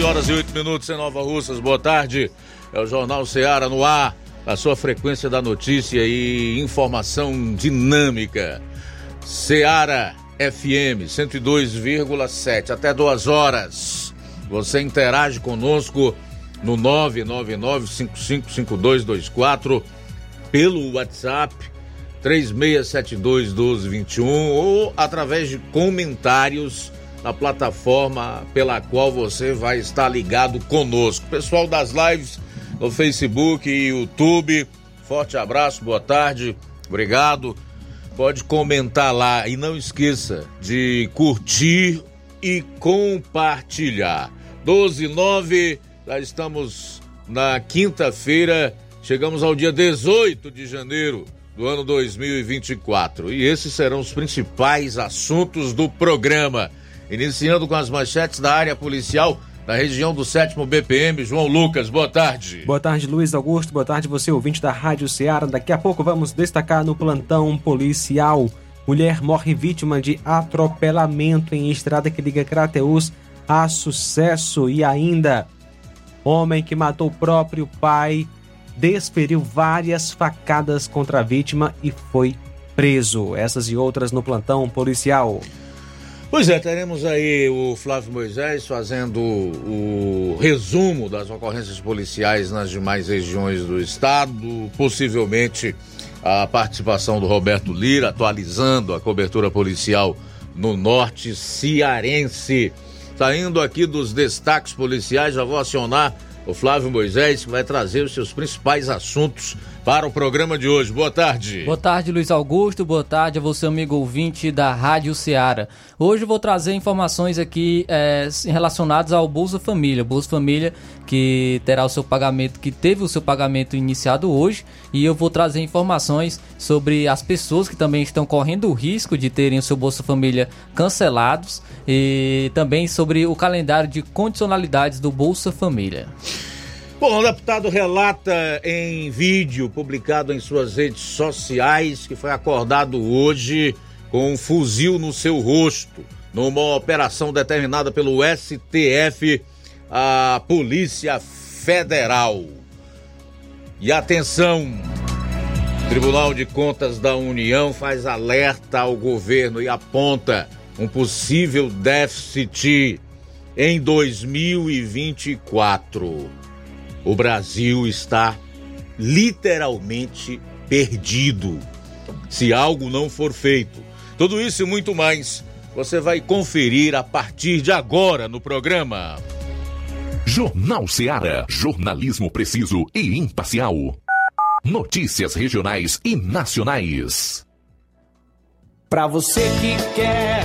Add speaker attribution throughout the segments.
Speaker 1: 12 horas e 8 minutos em Nova Russas. Boa tarde. É o Jornal Ceará no ar. A sua frequência da notícia e informação dinâmica. Ceará FM 102,7 até duas horas. Você interage conosco no 999-555224 pelo WhatsApp 36721221 ou através de comentários na plataforma pela qual você vai estar ligado conosco. Pessoal das lives no Facebook e YouTube, forte abraço, boa tarde, obrigado. Pode comentar lá e não esqueça de curtir e compartilhar. 12 9, já estamos na quinta-feira, chegamos ao dia 18 de janeiro do ano 2024. E esses serão os principais assuntos do programa. Iniciando com as manchetes da área policial da região do 7 BPM, João Lucas, boa tarde.
Speaker 2: Boa tarde, Luiz Augusto, boa tarde você, ouvinte da Rádio Ceará. Daqui a pouco vamos destacar no plantão policial. Mulher morre vítima de atropelamento em estrada que liga Crateus a sucesso e ainda homem que matou o próprio pai desferiu várias facadas contra a vítima e foi preso. Essas e outras no plantão policial.
Speaker 1: Pois é, teremos aí o Flávio Moisés fazendo o resumo das ocorrências policiais nas demais regiões do estado, possivelmente a participação do Roberto Lira, atualizando a cobertura policial no norte cearense. Saindo aqui dos destaques policiais, já vou acionar o Flávio Moisés, que vai trazer os seus principais assuntos para o programa de hoje. Boa tarde.
Speaker 3: Boa tarde, Luiz Augusto. Boa tarde a você, amigo ouvinte da Rádio Ceará. Hoje vou trazer informações aqui é, relacionadas ao Bolsa Família. Bolsa Família que terá o seu pagamento, que teve o seu pagamento iniciado hoje. E eu vou trazer informações sobre as pessoas que também estão correndo o risco de terem o seu Bolsa Família cancelados. E também sobre o calendário de condicionalidades do Bolsa Família.
Speaker 1: Bom, o deputado relata em vídeo publicado em suas redes sociais que foi acordado hoje com um fuzil no seu rosto, numa operação determinada pelo STF, a Polícia Federal. E atenção! O Tribunal de Contas da União faz alerta ao governo e aponta um possível déficit em 2024 o Brasil está literalmente perdido se algo não for feito. Tudo isso e muito mais você vai conferir a partir de agora no programa.
Speaker 4: Jornal Seara. Jornalismo preciso e imparcial. Notícias regionais e nacionais.
Speaker 5: Para você que quer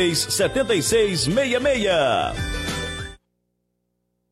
Speaker 6: 76 66.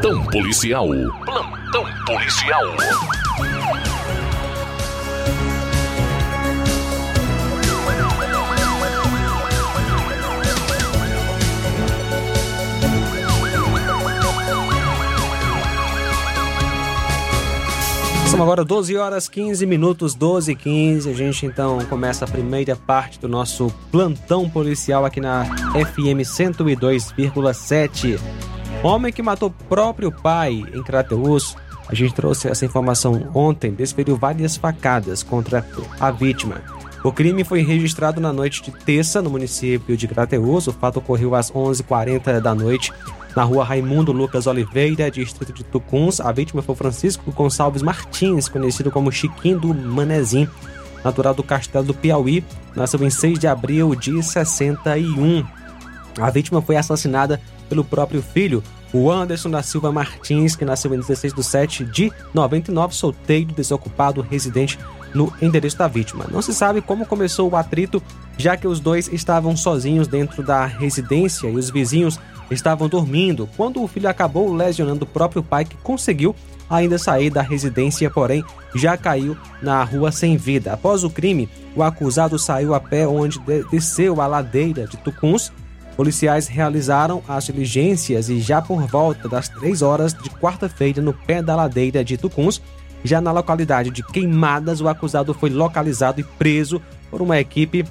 Speaker 7: Plantão policial. Plantão policial.
Speaker 2: São agora 12 horas 15 minutos, 12 e 15. A gente então começa a primeira parte do nosso plantão policial aqui na FM 102,7. Homem que matou próprio pai em Crateus. A gente trouxe essa informação ontem, desferiu várias facadas contra a vítima. O crime foi registrado na noite de terça no município de Crateus. O fato ocorreu às 11h40 da noite na rua Raimundo Lucas Oliveira, distrito de Tucuns. A vítima foi Francisco Gonçalves Martins, conhecido como Chiquinho do Manezim, natural do Castelo do Piauí. Nasceu em 6 de abril de 61. A vítima foi assassinada pelo próprio filho, o Anderson da Silva Martins, que nasceu em 16 de 7 de 99, solteiro, desocupado, residente no endereço da vítima. Não se sabe como começou o atrito, já que os dois estavam sozinhos dentro da residência e os vizinhos estavam dormindo, quando o filho acabou lesionando o próprio pai, que conseguiu ainda sair da residência, porém já caiu na rua sem vida. Após o crime, o acusado saiu a pé onde desceu a ladeira de Tucuns Policiais realizaram as diligências e já por volta das 3 horas de quarta-feira, no pé da ladeira de Tucuns, já na localidade de Queimadas, o acusado foi localizado e preso por uma equipe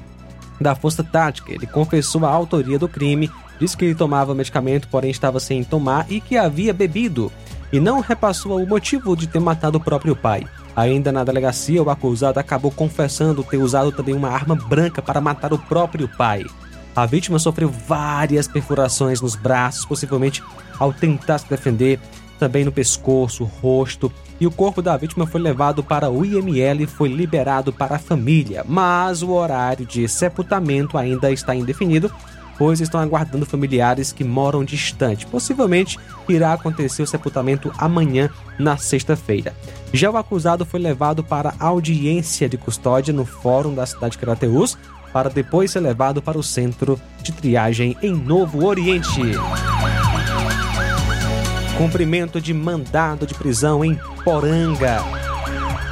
Speaker 2: da Força Tática. Ele confessou a autoria do crime, disse que ele tomava medicamento, porém estava sem tomar e que havia bebido, e não repassou o motivo de ter matado o próprio pai. Ainda na delegacia, o acusado acabou confessando ter usado também uma arma branca para matar o próprio pai. A vítima sofreu várias perfurações nos braços, possivelmente ao tentar se defender, também no pescoço, rosto, e o corpo da vítima foi levado para o IML e foi liberado para a família, mas o horário de sepultamento ainda está indefinido, pois estão aguardando familiares que moram distante. Possivelmente irá acontecer o sepultamento amanhã, na sexta-feira. Já o acusado foi levado para audiência de custódia no fórum da cidade de Crateús, para depois ser levado para o centro de triagem em Novo Oriente. Cumprimento de mandado de prisão em Poranga.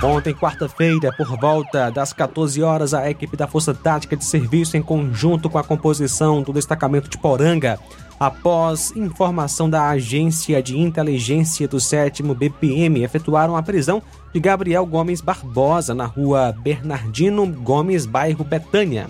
Speaker 2: Ontem, quarta-feira, por volta das 14 horas, a equipe da Força Tática de Serviço, em conjunto com a composição do destacamento de Poranga, após informação da Agência de Inteligência do 7 BPM, efetuaram a prisão de Gabriel Gomes Barbosa na rua Bernardino Gomes, bairro Betânia.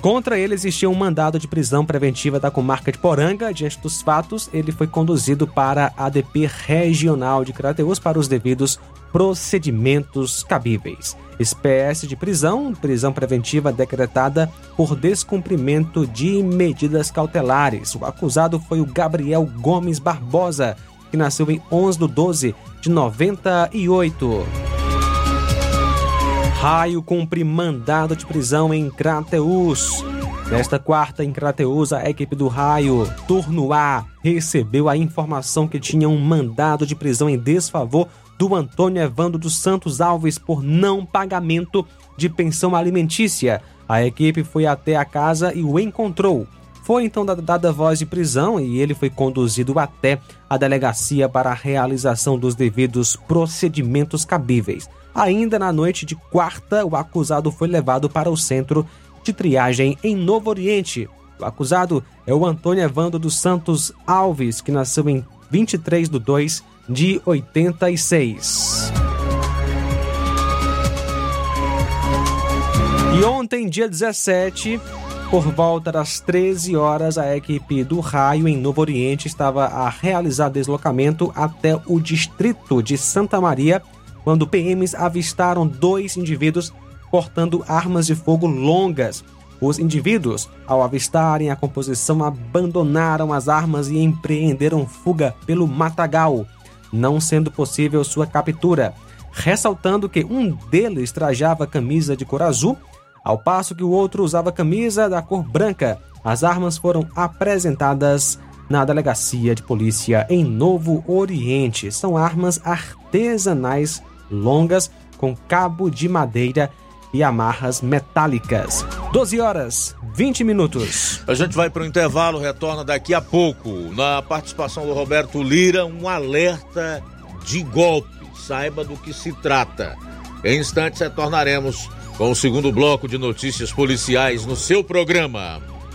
Speaker 2: Contra ele existia um mandado de prisão preventiva da comarca de Poranga. Diante dos fatos, ele foi conduzido para a ADP Regional de Crateus para os devidos procedimentos cabíveis. Espécie de prisão, prisão preventiva decretada por descumprimento de medidas cautelares. O acusado foi o Gabriel Gomes Barbosa, que nasceu em 11 de 12 de 98. Raio cumpre mandado de prisão em Crateus. Nesta quarta, em Crateus, a equipe do Raio, turno A, recebeu a informação que tinha um mandado de prisão em desfavor do Antônio Evandro dos Santos Alves por não pagamento de pensão alimentícia. A equipe foi até a casa e o encontrou. Foi então dada voz de prisão e ele foi conduzido até a delegacia para a realização dos devidos procedimentos cabíveis. Ainda na noite de quarta, o acusado foi levado para o centro de triagem em Novo Oriente. O acusado é o Antônio Evandro dos Santos Alves, que nasceu em 23 de 2 de 86. E ontem, dia 17, por volta das 13 horas, a equipe do Raio em Novo Oriente estava a realizar deslocamento até o distrito de Santa Maria quando PMs avistaram dois indivíduos portando armas de fogo longas. Os indivíduos, ao avistarem a composição, abandonaram as armas e empreenderam fuga pelo matagal, não sendo possível sua captura, ressaltando que um deles trajava camisa de cor azul, ao passo que o outro usava camisa da cor branca. As armas foram apresentadas na delegacia de polícia em Novo Oriente. São armas artesanais longas com cabo de madeira e amarras metálicas. 12 horas 20 minutos.
Speaker 1: A gente vai para o intervalo, retorna daqui a pouco. Na participação do Roberto Lira, um alerta de golpe. Saiba do que se trata. Em instantes retornaremos com o segundo bloco de notícias policiais no seu programa.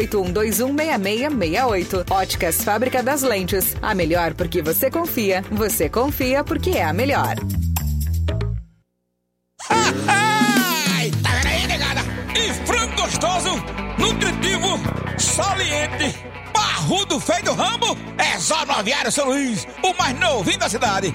Speaker 8: 6668. Óticas Fábrica das Lentes. A melhor porque você confia. Você confia porque é a melhor.
Speaker 5: Tá? E frango gostoso, nutritivo, saliente, barrudo feio do ramo, é só no Aviário São Luís, o mais novinho da cidade.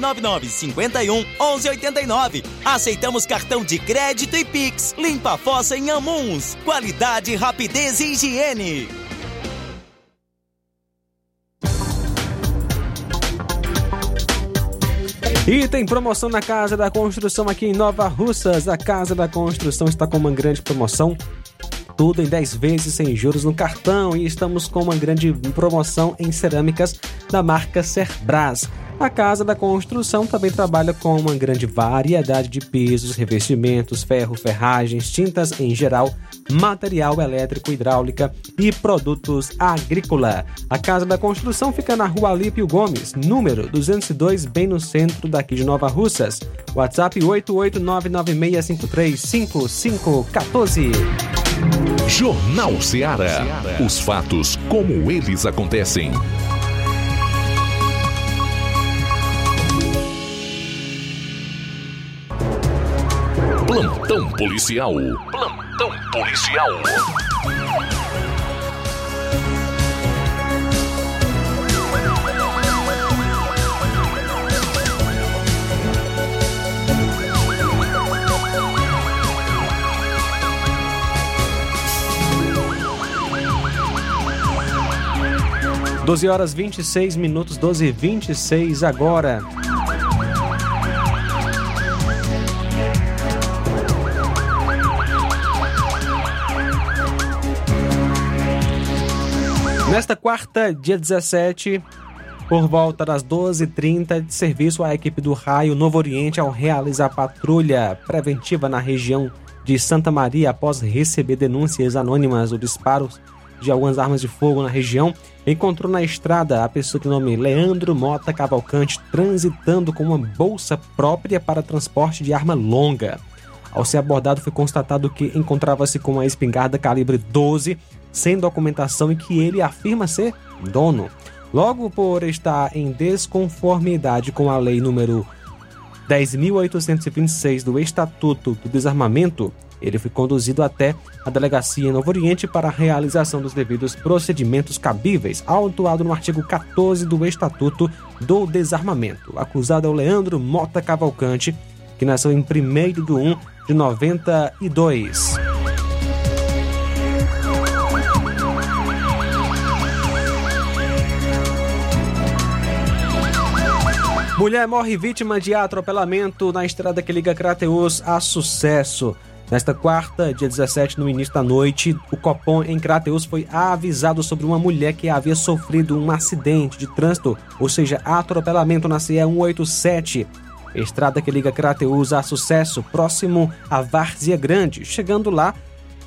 Speaker 9: 999 51 11 89. Aceitamos cartão de crédito e Pix. Limpa a fossa em Amuns. Qualidade, rapidez e higiene.
Speaker 2: E tem promoção na Casa da Construção aqui em Nova Russas. A Casa da Construção está com uma grande promoção. Tudo em 10 vezes sem juros no cartão e estamos com uma grande promoção em cerâmicas da marca Cerbras. A Casa da Construção também trabalha com uma grande variedade de pisos, revestimentos, ferro, ferragens, tintas em geral, material elétrico, hidráulica e produtos agrícola. A Casa da Construção fica na rua Alípio Gomes, número 202, bem no centro daqui de Nova Russas. WhatsApp 88996535514.
Speaker 7: Jornal Ceará. Os fatos como eles acontecem. Plantão policial. Plantão policial.
Speaker 2: Doze horas 26 minutos, 12 e 26 agora. Nesta quarta, dia 17, por volta das 12h30, de serviço à equipe do Raio Novo Oriente ao realizar patrulha preventiva na região de Santa Maria após receber denúncias anônimas ou disparos de algumas armas de fogo na região, encontrou na estrada a pessoa de nome Leandro Mota Cavalcante transitando com uma bolsa própria para transporte de arma longa. Ao ser abordado, foi constatado que encontrava-se com uma espingarda calibre 12, sem documentação e que ele afirma ser dono. Logo por estar em desconformidade com a lei número 10.826 do Estatuto do Desarmamento, ele foi conduzido até a delegacia em Novo Oriente para a realização dos devidos procedimentos cabíveis, autuado no artigo 14 do Estatuto do Desarmamento. Acusado é o Leandro Mota Cavalcante, que nasceu em 1 de 1 de 92. Mulher morre vítima de atropelamento na estrada que liga Crateus a Sucesso. Nesta quarta, dia 17, no início da noite, o Copom em Crateus foi avisado sobre uma mulher que havia sofrido um acidente de trânsito, ou seja, atropelamento na CE 187, estrada que liga Crateus a Sucesso, próximo à Várzea Grande. Chegando lá,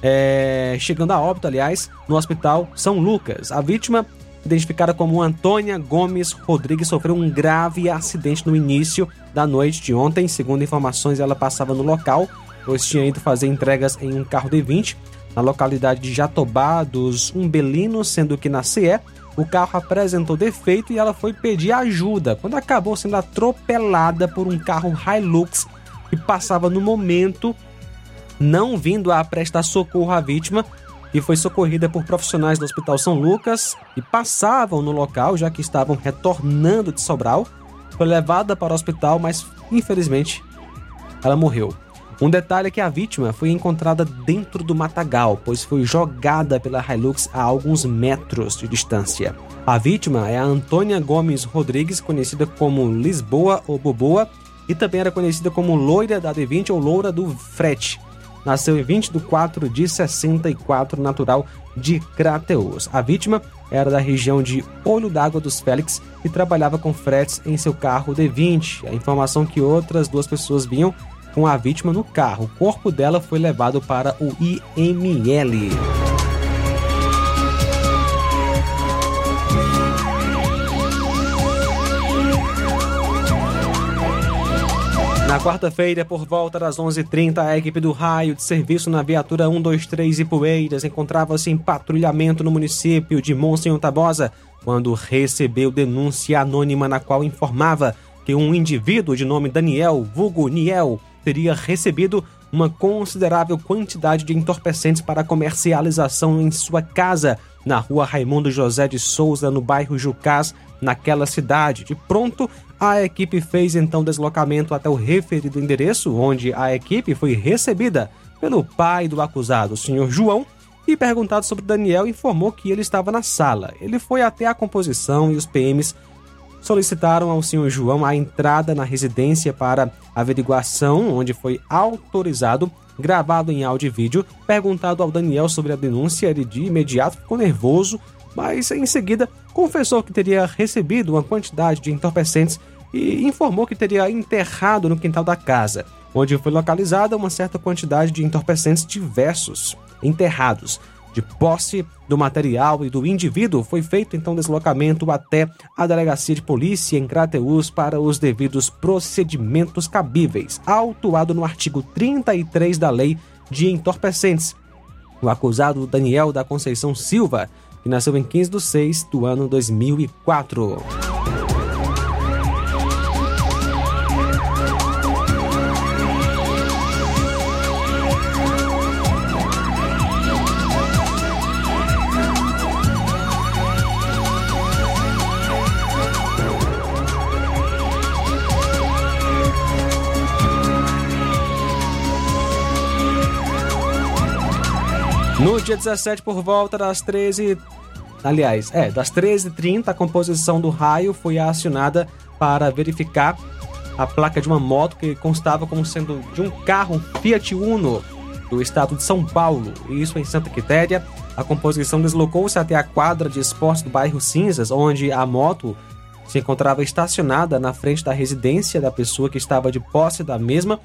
Speaker 2: é, chegando a óbito, aliás, no Hospital São Lucas. A vítima, identificada como Antônia Gomes Rodrigues, sofreu um grave acidente no início da noite de ontem. Segundo informações, ela passava no local pois tinha ido fazer entregas em um carro D20 na localidade de Jatobá dos Umbelinos, sendo que na CE o carro apresentou defeito e ela foi pedir ajuda, quando acabou sendo atropelada por um carro Hilux que passava no momento, não vindo a prestar socorro à vítima, e foi socorrida por profissionais do Hospital São Lucas e passavam no local, já que estavam retornando de Sobral. Foi levada para o hospital, mas infelizmente ela morreu. Um detalhe é que a vítima foi encontrada dentro do matagal, pois foi jogada pela Hilux a alguns metros de distância. A vítima é a Antônia Gomes Rodrigues, conhecida como Lisboa ou Boboa, e também era conhecida como Loira da D20 ou Loura do Frete. Nasceu em 20 de 4 de 64, natural de Crateus. A vítima era da região de Olho d'Água dos Félix e trabalhava com fretes em seu carro D20. A informação que outras duas pessoas vinham com a vítima no carro. O corpo dela foi levado para o IML. Na quarta-feira, por volta das 11h30, a equipe do raio de serviço na viatura 123 Ipueiras encontrava-se em patrulhamento no município de Monsenhor Tabosa quando recebeu denúncia anônima na qual informava que um indivíduo de nome Daniel, vulgo Niel, teria recebido uma considerável quantidade de entorpecentes para comercialização em sua casa, na rua Raimundo José de Souza, no bairro Jucás, naquela cidade. De pronto, a equipe fez então deslocamento até o referido endereço, onde a equipe foi recebida pelo pai do acusado, o senhor João, e perguntado sobre Daniel, informou que ele estava na sala. Ele foi até a composição e os PMs solicitaram ao senhor João a entrada na residência para averiguação, onde foi autorizado, gravado em áudio e vídeo, perguntado ao Daniel sobre a denúncia, ele de imediato ficou nervoso, mas em seguida confessou que teria recebido uma quantidade de entorpecentes e informou que teria enterrado no quintal da casa, onde foi localizada uma certa quantidade de entorpecentes diversos enterrados. De posse do material e do indivíduo, foi feito então deslocamento até a delegacia de polícia em Crateus para os devidos procedimentos cabíveis, autuado no artigo 33 da Lei de Entorpecentes. O acusado Daniel da Conceição Silva, que nasceu em 15 de 6 do ano 2004. No dia 17, por volta das 13. Aliás, é, das 13h30, a composição do raio foi acionada para verificar a placa de uma moto que constava como sendo de um carro Fiat Uno do estado de São Paulo, isso em Santa Quitéria. A composição deslocou-se até a quadra de esportes do bairro Cinzas, onde a moto se encontrava estacionada na frente da residência da pessoa que estava de posse da mesma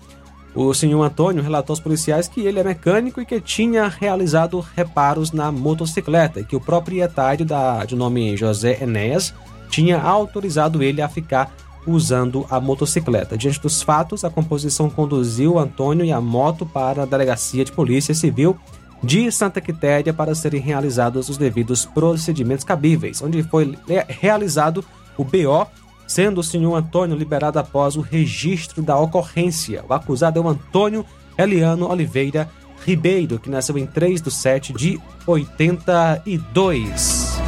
Speaker 2: o senhor Antônio relatou aos policiais que ele é mecânico e que tinha realizado reparos na motocicleta e que o proprietário da, de nome José Enéas tinha autorizado ele a ficar usando a motocicleta. Diante dos fatos, a composição conduziu Antônio e a moto para a delegacia de polícia civil de Santa Quitéria para serem realizados os devidos procedimentos cabíveis, onde foi realizado o BO sendo o senhor Antônio liberado após o registro da ocorrência. O acusado é o Antônio Eliano Oliveira Ribeiro, que nasceu em 3 de 7 de 82.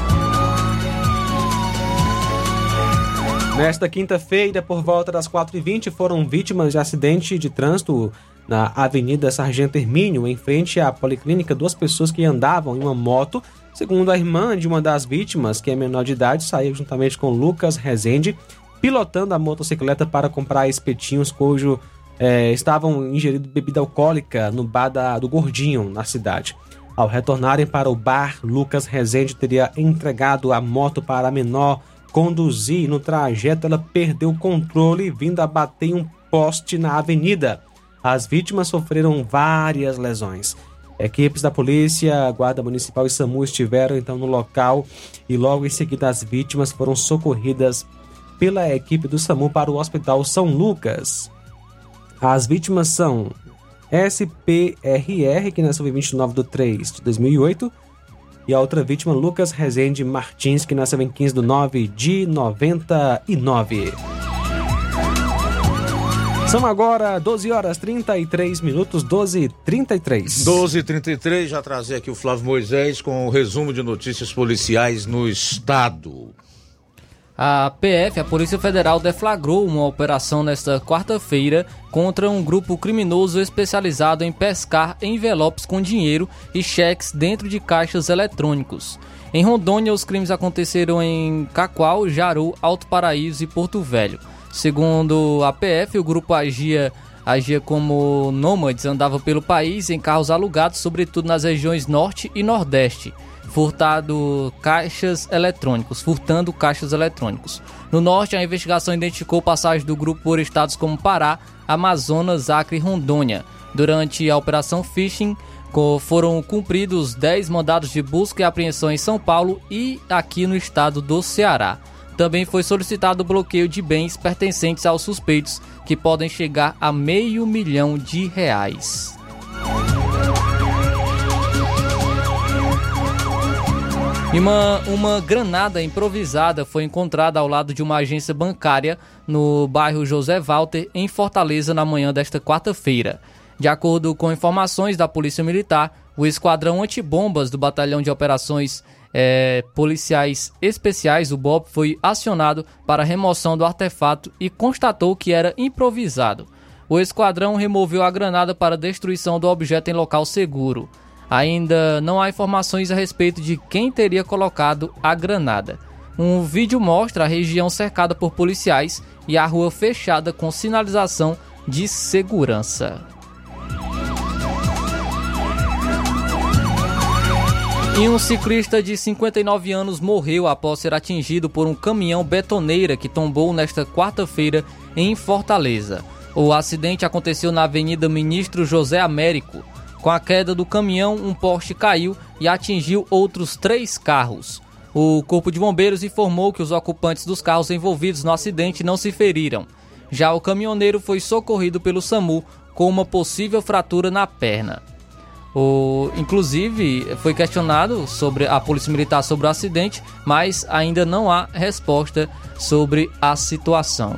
Speaker 2: Nesta quinta-feira, por volta das 4h20, foram vítimas de acidente de trânsito na Avenida Sargento Hermínio, em frente à Policlínica, duas pessoas que andavam em uma moto Segundo a irmã de uma das vítimas, que é menor de idade, saiu juntamente com Lucas Rezende, pilotando a motocicleta para comprar espetinhos cujo é, estavam ingerindo bebida alcoólica no bar da, do Gordinho, na cidade. Ao retornarem para o bar, Lucas Rezende teria entregado a moto para a menor conduzir. No trajeto, ela perdeu o controle, vindo a bater em um poste na avenida. As vítimas sofreram várias lesões. Equipes da polícia, Guarda Municipal e SAMU estiveram então no local e logo em seguida as vítimas foram socorridas pela equipe do SAMU para o Hospital São Lucas. As vítimas são SPRR, que nasceu em 29 de 3 de 2008, e a outra vítima, Lucas Rezende Martins, que nasceu em 15 de 9 de 99. São agora 12 horas 33 minutos, 12 e 33.
Speaker 1: 12 e 33 já trazer aqui o Flávio Moisés com o resumo de notícias policiais no estado.
Speaker 3: A PF, a Polícia Federal, deflagrou uma operação nesta quarta-feira contra um grupo criminoso especializado em pescar envelopes com dinheiro e cheques dentro de caixas eletrônicos. Em Rondônia, os crimes aconteceram em Cacoal, Jaru, Alto Paraíso e Porto Velho. Segundo a PF, o grupo agia, agia como nômades, andava pelo país em carros alugados, sobretudo nas regiões Norte e Nordeste, furtado caixas eletrônicos, furtando caixas eletrônicos. No Norte, a investigação identificou passagem do grupo por estados como Pará, Amazonas, Acre e Rondônia. Durante a Operação Fishing, foram cumpridos 10 mandados de busca e apreensão em São Paulo e aqui no estado do Ceará. Também foi solicitado o bloqueio de bens pertencentes aos suspeitos, que podem chegar a meio milhão de reais. Uma, uma granada improvisada foi encontrada ao lado de uma agência bancária no bairro José Walter, em Fortaleza, na manhã desta quarta-feira. De acordo com informações da Polícia Militar, o esquadrão antibombas do Batalhão de Operações é, policiais especiais, o BOP, foi acionado para remoção do artefato e constatou que era improvisado. O esquadrão removeu a granada para destruição do objeto em local seguro. Ainda não há informações a respeito de quem teria colocado a granada. Um vídeo mostra a região cercada por policiais e a rua fechada com sinalização de segurança. E um ciclista de 59 anos morreu após ser atingido por um caminhão betoneira que tombou nesta quarta-feira em Fortaleza. O acidente aconteceu na Avenida Ministro José Américo. Com a queda do caminhão, um poste caiu e atingiu outros três carros. O Corpo de Bombeiros informou que os ocupantes dos carros envolvidos no acidente não se feriram. Já o caminhoneiro foi socorrido pelo SAMU com uma possível fratura na perna. O, inclusive, foi questionado sobre a Polícia Militar sobre o acidente, mas ainda não há resposta sobre a situação.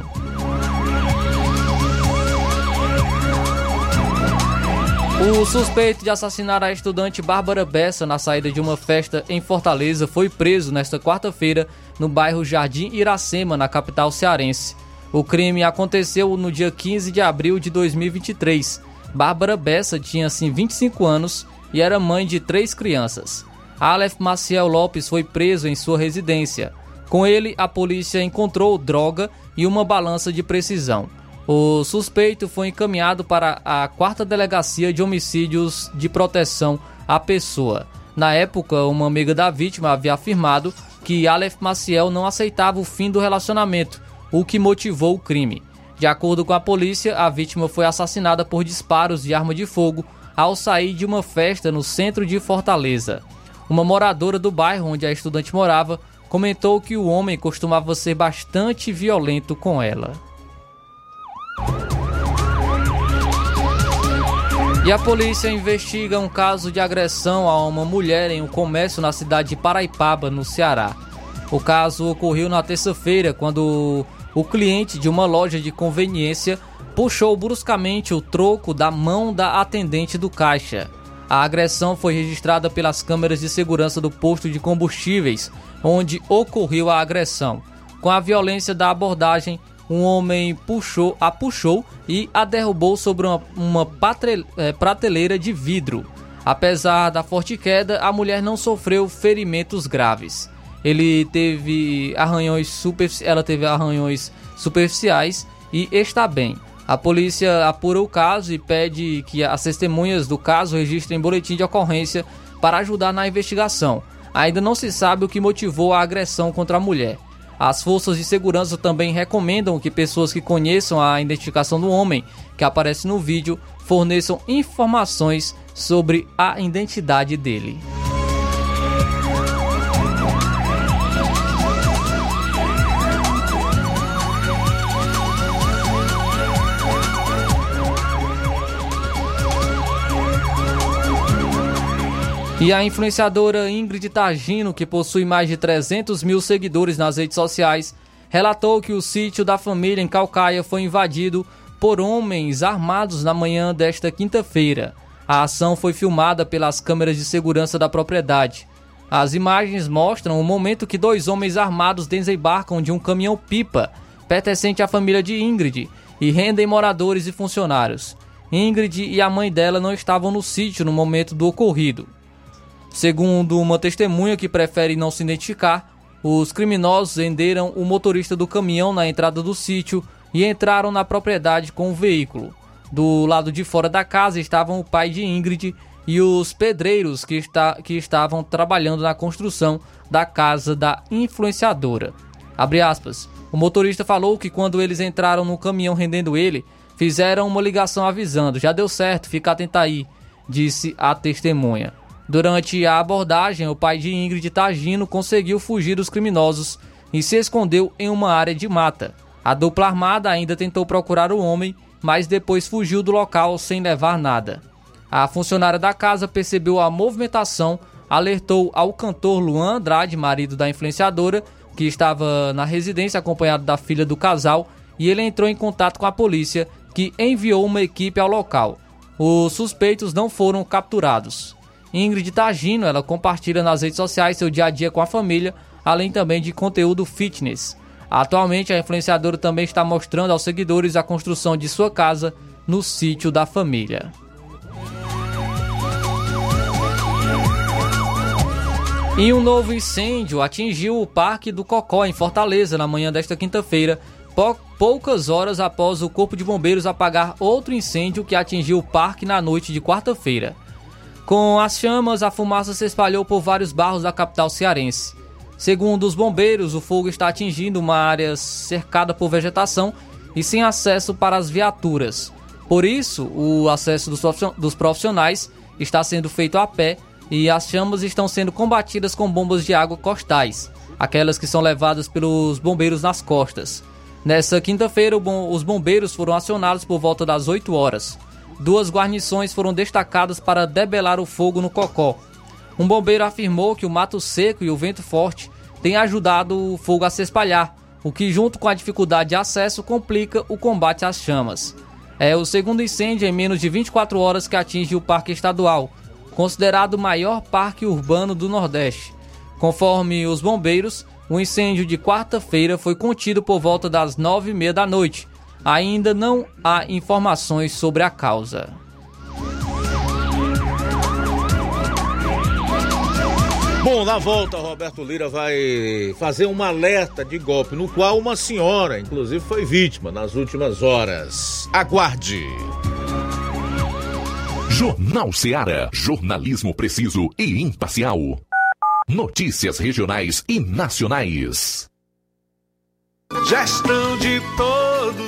Speaker 3: O suspeito de assassinar a estudante Bárbara Bessa na saída de uma festa em Fortaleza foi preso nesta quarta-feira no bairro Jardim Iracema, na capital cearense. O crime aconteceu no dia 15 de abril de 2023 Bárbara Bessa tinha assim 25 anos e era mãe de três crianças. Aleph Maciel Lopes foi preso em sua residência. Com ele, a polícia encontrou droga e uma balança de precisão. O suspeito foi encaminhado para a quarta delegacia de homicídios de proteção à pessoa. Na época, uma amiga da vítima havia afirmado que Aleph Maciel não aceitava o fim do relacionamento, o que motivou o crime. De acordo com a polícia, a vítima foi assassinada por disparos de arma de fogo ao sair de uma festa no centro de Fortaleza. Uma moradora do bairro onde a estudante morava comentou que o homem costumava ser bastante violento com ela. E a polícia investiga um caso de agressão a uma mulher em um comércio na cidade de Paraipaba, no Ceará. O caso ocorreu na terça-feira, quando o cliente de uma loja de conveniência puxou bruscamente o troco da mão da atendente do caixa. A agressão foi registrada pelas câmeras de segurança do posto de combustíveis, onde ocorreu a agressão. Com a violência da abordagem, um homem puxou, a puxou e a derrubou sobre uma, uma patre, é, prateleira de vidro. Apesar da forte queda, a mulher não sofreu ferimentos graves. Ele teve arranhões super, ela teve arranhões superficiais e está bem. A polícia apura o caso e pede que as testemunhas do caso registrem boletim de ocorrência para ajudar na investigação. Ainda não se sabe o que motivou a agressão contra a mulher. As forças de segurança também recomendam que pessoas que conheçam a identificação do homem que aparece no vídeo forneçam informações sobre a identidade dele. E a influenciadora Ingrid Tagino, que possui mais de 300 mil seguidores nas redes sociais, relatou que o sítio da família em Calcaia foi invadido por homens armados na manhã desta quinta-feira. A ação foi filmada pelas câmeras de segurança da propriedade. As imagens mostram o momento que dois homens armados desembarcam de um caminhão-pipa pertencente à família de Ingrid e rendem moradores e funcionários. Ingrid e a mãe dela não estavam no sítio no momento do ocorrido. Segundo uma testemunha que prefere não se identificar, os criminosos renderam o motorista do caminhão na entrada do sítio e entraram na propriedade com o veículo. Do lado de fora da casa estavam o pai de Ingrid e os pedreiros que, está, que estavam trabalhando na construção da casa da influenciadora. Aspas, o motorista falou que quando eles entraram no caminhão rendendo ele, fizeram uma ligação avisando: já deu certo, fica atento aí, disse a testemunha. Durante a abordagem, o pai de Ingrid Tagino conseguiu fugir dos criminosos e se escondeu em uma área de mata. A dupla armada ainda tentou procurar o homem, mas depois fugiu do local sem levar nada. A funcionária da casa percebeu a movimentação, alertou ao cantor Luan Andrade, marido da influenciadora, que estava na residência acompanhado da filha do casal, e ele entrou em contato com a polícia, que enviou uma equipe ao local. Os suspeitos não foram capturados. Ingrid Tagino, ela compartilha nas redes sociais seu dia a dia com a família, além também de conteúdo fitness. Atualmente, a influenciadora também está mostrando aos seguidores a construção de sua casa no sítio da família. E um novo incêndio atingiu o Parque do Cocó, em Fortaleza, na manhã desta quinta-feira, poucas horas após o Corpo de Bombeiros apagar outro incêndio que atingiu o parque na noite de quarta-feira. Com as chamas, a fumaça se espalhou por vários bairros da capital cearense. Segundo os bombeiros, o fogo está atingindo uma área cercada por vegetação e sem acesso para as viaturas. Por isso, o acesso dos profissionais está sendo feito a pé e as chamas estão sendo combatidas com bombas de água costais, aquelas que são levadas pelos bombeiros nas costas. Nessa quinta-feira, os bombeiros foram acionados por volta das 8 horas duas guarnições foram destacadas para debelar o fogo no Cocó. Um bombeiro afirmou que o mato seco e o vento forte têm ajudado o fogo a se espalhar, o que, junto com a dificuldade de acesso, complica o combate às chamas. É o segundo incêndio em menos de 24 horas que atinge o Parque Estadual, considerado o maior parque urbano do Nordeste. Conforme os bombeiros, o incêndio de quarta-feira foi contido por volta das nove e meia da noite Ainda não há informações sobre a causa.
Speaker 1: Bom, na volta, Roberto Lira vai fazer um alerta de golpe, no qual uma senhora, inclusive, foi vítima nas últimas horas. Aguarde.
Speaker 7: Jornal Seara. Jornalismo preciso e imparcial. Notícias regionais e nacionais.
Speaker 10: Gestão de todos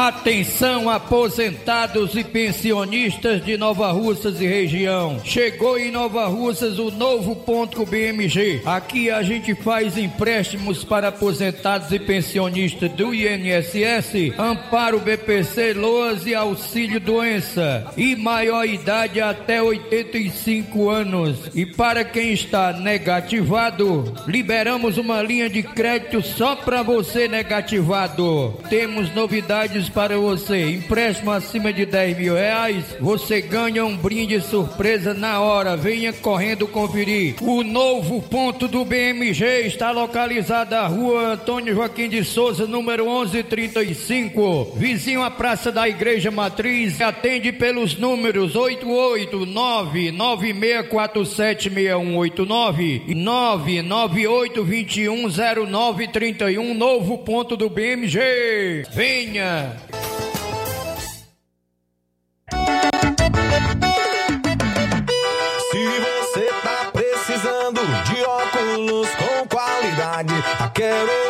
Speaker 11: Atenção aposentados e pensionistas de Nova Russas e região. Chegou em Nova Russas o novo ponto BMG. Aqui a gente faz empréstimos para aposentados e pensionistas do INSS, Amparo BPC, Loas e Auxílio Doença e maior idade até 85 anos. E para quem está negativado, liberamos uma linha de crédito só para você negativado. Temos novidades para você. Empréstimo acima de 10 mil reais, você ganha um brinde surpresa na hora. Venha correndo conferir. O novo ponto do BMG está localizado na rua Antônio Joaquim de Souza, número 1135, vizinho à Praça da Igreja Matriz. Atende pelos números 889 96476189 e 998210931. Novo ponto do BMG. Venha!
Speaker 5: Se você tá precisando de óculos com qualidade, a Quero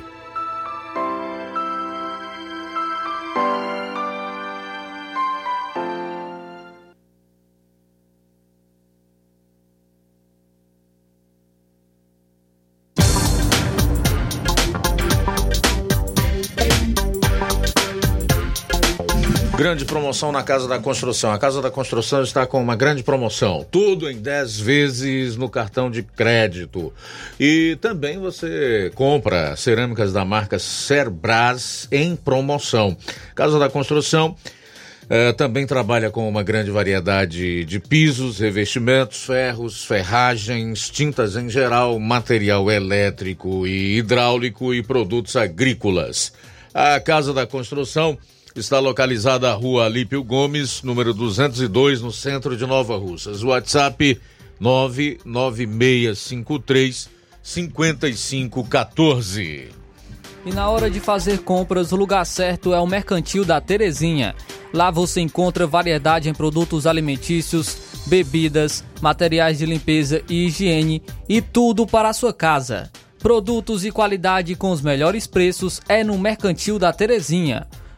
Speaker 1: Promoção na Casa da Construção. A Casa da Construção está com uma grande promoção. Tudo em 10 vezes no cartão de crédito. E também você compra cerâmicas da marca Cerbras em promoção. Casa da Construção eh, também trabalha com uma grande variedade de pisos, revestimentos, ferros, ferragens, tintas em geral, material elétrico e hidráulico e produtos agrícolas. A Casa da Construção está localizada na rua Alípio Gomes, número 202, no centro de Nova Russas. WhatsApp 99653 5514.
Speaker 3: E na hora de fazer compras, o lugar certo é o Mercantil da Terezinha. Lá você encontra variedade em produtos alimentícios, bebidas, materiais de limpeza e higiene e tudo para a sua casa. Produtos e qualidade com os melhores preços é no Mercantil da Terezinha.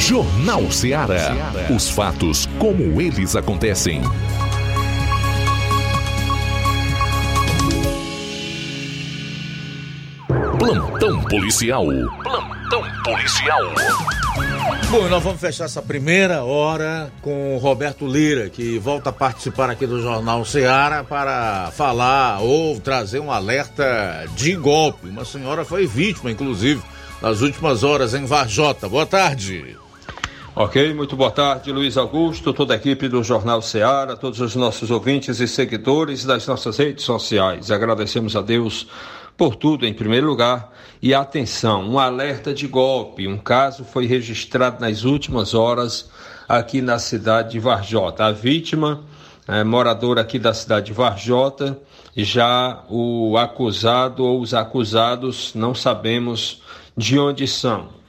Speaker 7: Jornal Ceará. Os fatos como eles acontecem. Plantão policial. Plantão policial.
Speaker 1: Bom, nós vamos fechar essa primeira hora com o Roberto Lira, que volta a participar aqui do Jornal Ceará para falar ou trazer um alerta de golpe. Uma senhora foi vítima, inclusive, nas últimas horas em Varjota. Boa tarde.
Speaker 12: Ok, muito boa tarde, Luiz Augusto, toda a equipe do Jornal Ceará, todos os nossos ouvintes e seguidores das nossas redes sociais. Agradecemos a Deus por tudo, em primeiro lugar. E atenção, um alerta de golpe. Um caso foi registrado nas últimas horas aqui na cidade de Varjota. A vítima é moradora aqui da cidade de Varjota, já o acusado ou os acusados não sabemos de onde são.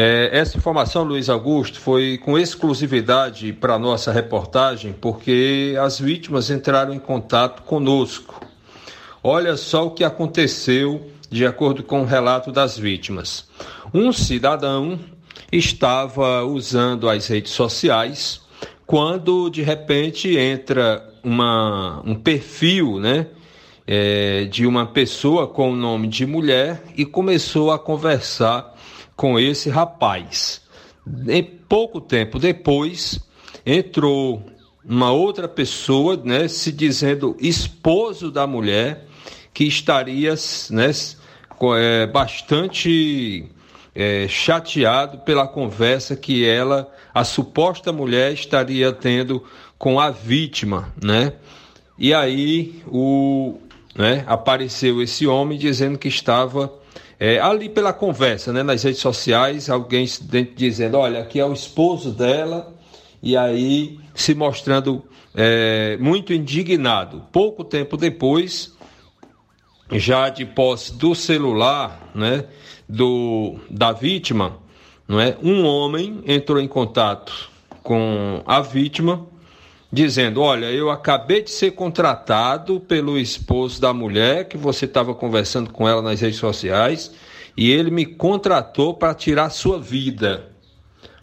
Speaker 12: É, essa informação, Luiz Augusto, foi com exclusividade para nossa reportagem, porque as vítimas entraram em contato conosco. Olha só o que aconteceu, de acordo com o relato das vítimas. Um cidadão estava usando as redes sociais quando de repente entra uma, um perfil, né? É, de uma pessoa com o nome de mulher e começou a conversar com esse rapaz. Pouco tempo depois, entrou uma outra pessoa, né, se dizendo esposo da mulher, que estaria né, é, bastante é, chateado pela conversa que ela, a suposta mulher, estaria tendo com a vítima, né? E aí o, né, apareceu esse homem dizendo que estava é, ali pela conversa, né, nas redes sociais, alguém dizendo, olha, aqui é o esposo dela, e aí se mostrando é, muito indignado. Pouco tempo depois, já de posse do celular, né, do, da vítima, não é? Um homem entrou em contato com a vítima dizendo: Olha, eu acabei de ser contratado pelo esposo da mulher que você estava conversando com ela nas redes sociais e ele me contratou para tirar sua vida.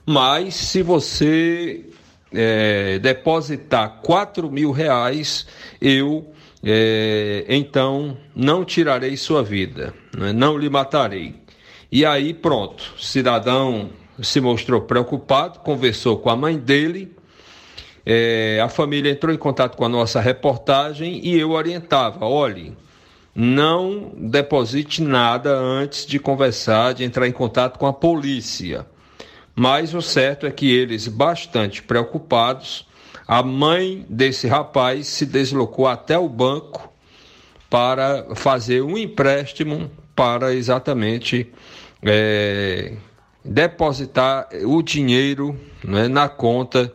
Speaker 12: Mas se você é, depositar 4 mil reais, eu é, então não tirarei sua vida, né? não lhe matarei. E aí, pronto, o cidadão se mostrou preocupado, conversou com a mãe dele é, a família entrou em contato com a nossa reportagem e eu orientava: olhe, não deposite nada antes de conversar, de entrar em contato com a polícia. Mas o certo é que eles, bastante preocupados, a mãe desse rapaz se deslocou até o banco para fazer um empréstimo para exatamente é, depositar o dinheiro né, na conta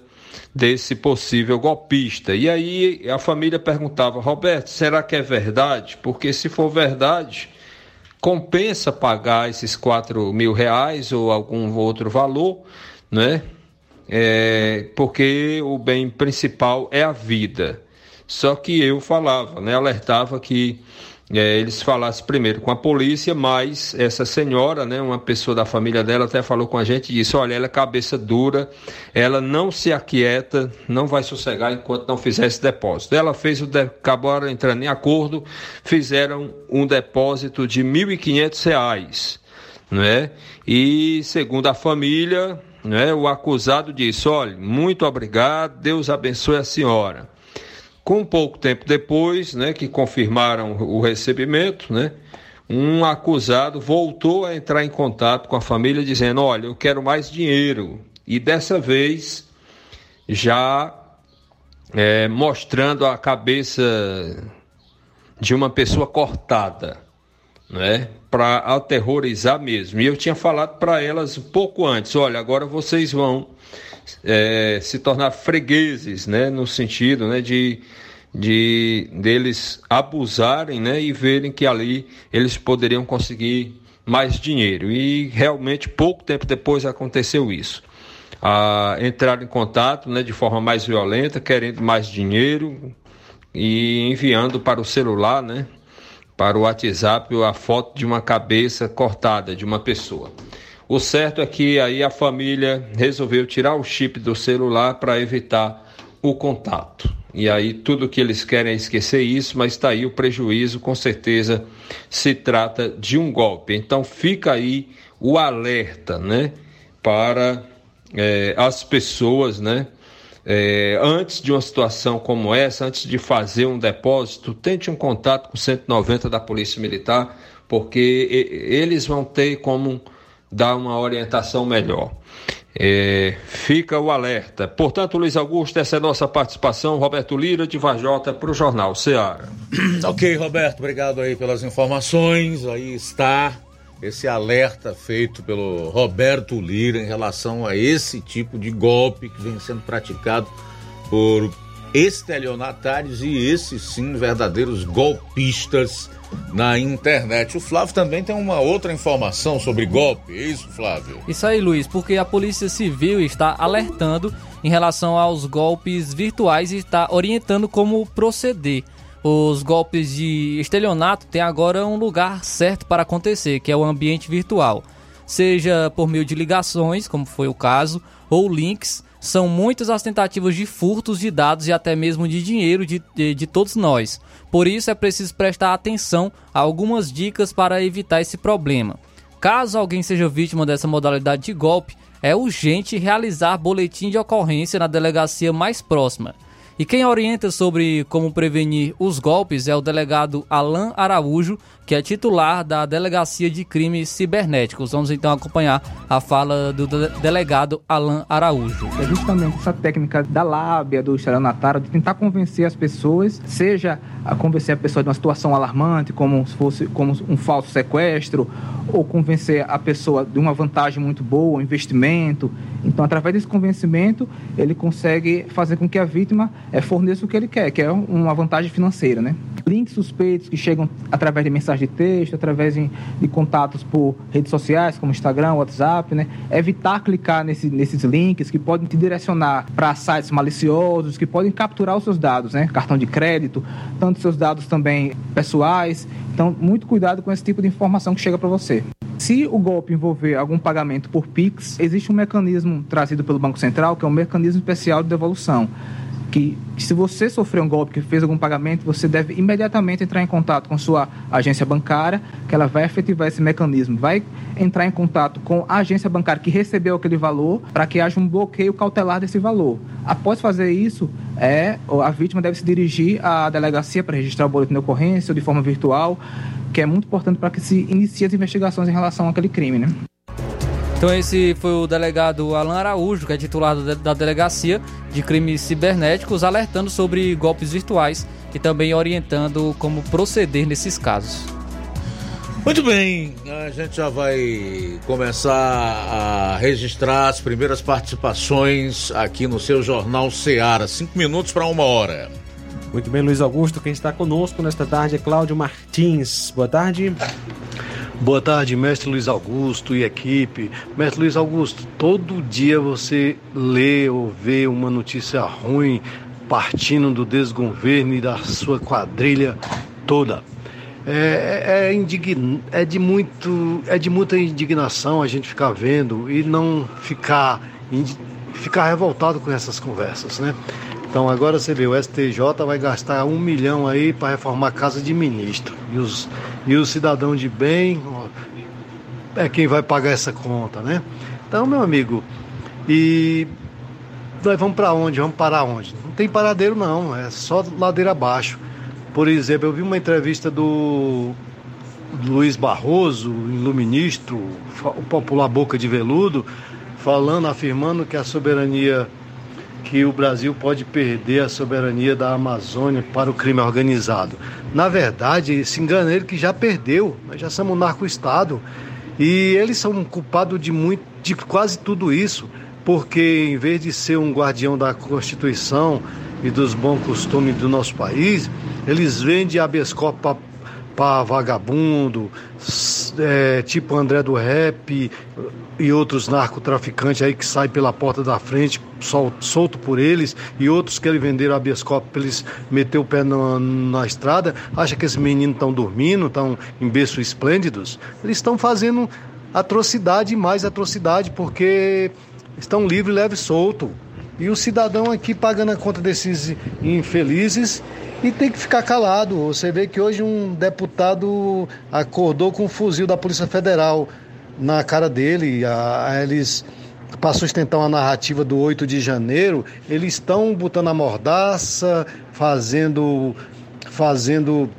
Speaker 12: desse possível golpista. E aí a família perguntava, Roberto, será que é verdade? Porque se for verdade, compensa pagar esses 4 mil reais ou algum outro valor, né? É, porque o bem principal é a vida. Só que eu falava, né, alertava que é, eles falassem primeiro com a polícia, mas essa senhora, né, uma pessoa da família dela, até falou com a gente e disse: olha, ela é cabeça dura, ela não se aquieta, não vai sossegar enquanto não fizer esse depósito. Ela fez o de... acabaram entrando em acordo, fizeram um depósito de R$ 1.500, né? E segundo a família, né, o acusado disse: olha, muito obrigado, Deus abençoe a senhora. Com pouco tempo depois, né, que confirmaram o recebimento, né, um acusado voltou a entrar em contato com a família dizendo: Olha, eu quero mais dinheiro. E dessa vez, já é, mostrando a cabeça de uma pessoa cortada, né, para aterrorizar mesmo. E eu tinha falado para elas um pouco antes: Olha, agora vocês vão é, se tornar fregueses, né, no sentido né, de, de deles abusarem né, e verem que ali eles poderiam conseguir mais dinheiro. E realmente pouco tempo depois aconteceu isso. Ah, entraram em contato né, de forma mais violenta, querendo mais dinheiro e enviando para o celular, né, para o WhatsApp, a foto de uma cabeça cortada de uma pessoa. O certo é que aí a família resolveu tirar o chip do celular para evitar o contato. E aí tudo que eles querem é esquecer isso, mas está aí o prejuízo, com certeza se trata de um golpe. Então fica aí o alerta, né, para é, as pessoas, né, é, antes de uma situação como essa, antes de fazer um depósito, tente um contato com 190 da Polícia Militar, porque eles vão ter como dar uma orientação melhor. É, fica o alerta. Portanto, Luiz Augusto, essa é nossa participação. Roberto Lira, de Vajota, para o Jornal Ceará.
Speaker 1: ok, Roberto, obrigado aí pelas informações. Aí está esse alerta feito pelo Roberto Lira em relação a esse tipo de golpe que vem sendo praticado por estelionatários e esses sim verdadeiros golpistas na internet. O Flávio também tem uma outra informação sobre golpe, é isso, Flávio?
Speaker 3: Isso aí, Luiz, porque a Polícia Civil está alertando em relação aos golpes virtuais e está orientando como proceder. Os golpes de estelionato têm agora um lugar certo para acontecer, que é o ambiente virtual. Seja por meio de ligações, como foi o caso, ou links, são muitas as tentativas de furtos de dados e até mesmo de dinheiro de, de, de, todos nós. Por isso é preciso prestar atenção a algumas dicas para evitar esse problema. Caso alguém seja vítima dessa modalidade de golpe, é urgente realizar boletim de ocorrência na delegacia mais próxima. E quem orienta sobre como prevenir os golpes é o delegado Alain Araújo, que é titular da Delegacia de Crimes Cibernéticos. Vamos então acompanhar a fala do delegado Alain Araújo.
Speaker 13: É justamente essa técnica da lábia, do estelionatário, de tentar convencer as pessoas, seja a convencer a pessoa de uma situação alarmante, como se fosse como um falso sequestro, ou convencer a pessoa de uma vantagem muito boa, um investimento. Então, através desse convencimento, ele consegue fazer com que a vítima é, forneça o que ele quer, que é uma vantagem financeira, né? Links suspeitos que chegam através de mensagens de texto, através de, contatos por redes sociais, como Instagram, WhatsApp, né? Evitar clicar nesse, nesses links que podem te direcionar para sites maliciosos, que podem capturar os seus dados, né? Cartão de crédito, tanto seus dados também pessoais. Então, muito cuidado com esse tipo de informação que chega para você. Se o golpe envolver algum pagamento por Pix, existe um mecanismo trazido pelo Banco Central, que é um mecanismo especial de devolução que, se você sofreu um golpe, que fez algum pagamento, você deve imediatamente entrar em contato com sua agência bancária, que ela vai efetivar esse mecanismo, vai entrar em contato com a agência bancária que recebeu aquele valor, para que haja um bloqueio cautelar desse valor. Após fazer isso, é, a vítima deve se dirigir à delegacia para registrar o boletim de ocorrência de forma virtual, que é muito importante para que se inicie as investigações em relação àquele crime, né?
Speaker 3: Então esse foi o delegado Alan Araújo, que é titular da Delegacia de Crimes Cibernéticos, alertando sobre golpes virtuais e também orientando como proceder nesses casos.
Speaker 1: Muito bem, a gente já vai começar a registrar as primeiras participações aqui no seu Jornal Seara. Cinco minutos para uma hora.
Speaker 2: Muito bem, Luiz Augusto. Quem está conosco nesta tarde é Cláudio Martins. Boa tarde.
Speaker 14: Boa tarde, mestre Luiz Augusto e equipe. Mestre Luiz Augusto, todo dia você lê ou vê uma notícia ruim partindo do desgoverno e da sua quadrilha toda. É, é, indign... é, de muito, é de muita indignação a gente ficar vendo e não ficar, ficar revoltado com essas conversas, né? Então agora você vê, o STJ vai gastar um milhão aí para reformar a casa de ministro. E os, e o cidadão de bem é quem vai pagar essa conta, né? Então, meu amigo, e nós vamos para onde? Vamos parar onde? Não tem paradeiro não, é só ladeira abaixo. Por exemplo, eu vi uma entrevista do Luiz Barroso, iluministro, o popular Boca de Veludo, falando, afirmando que a soberania que o Brasil pode perder a soberania da Amazônia para o crime organizado. Na verdade, se engana ele que já perdeu, nós já somos um narco-estado. E eles são culpados de, muito, de quase tudo isso, porque em vez de ser um guardião da Constituição e dos bons costumes do nosso país, eles vendem habeas corpus vagabundo, é, tipo André do Rap e outros narcotraficantes aí que saem pela porta da frente, sol, solto por eles, e outros querem vender habeas corpus para eles meter o pé na, na estrada, acha que esses meninos estão dormindo, estão em berço esplêndidos. Eles estão fazendo atrocidade e mais atrocidade, porque estão livre, leve e solto. E o cidadão aqui pagando a conta desses infelizes e tem que ficar calado. Você vê que hoje um deputado acordou com um fuzil da Polícia Federal na cara dele. A, eles para sustentar uma narrativa do 8 de janeiro, eles estão botando a mordaça, fazendo fazendo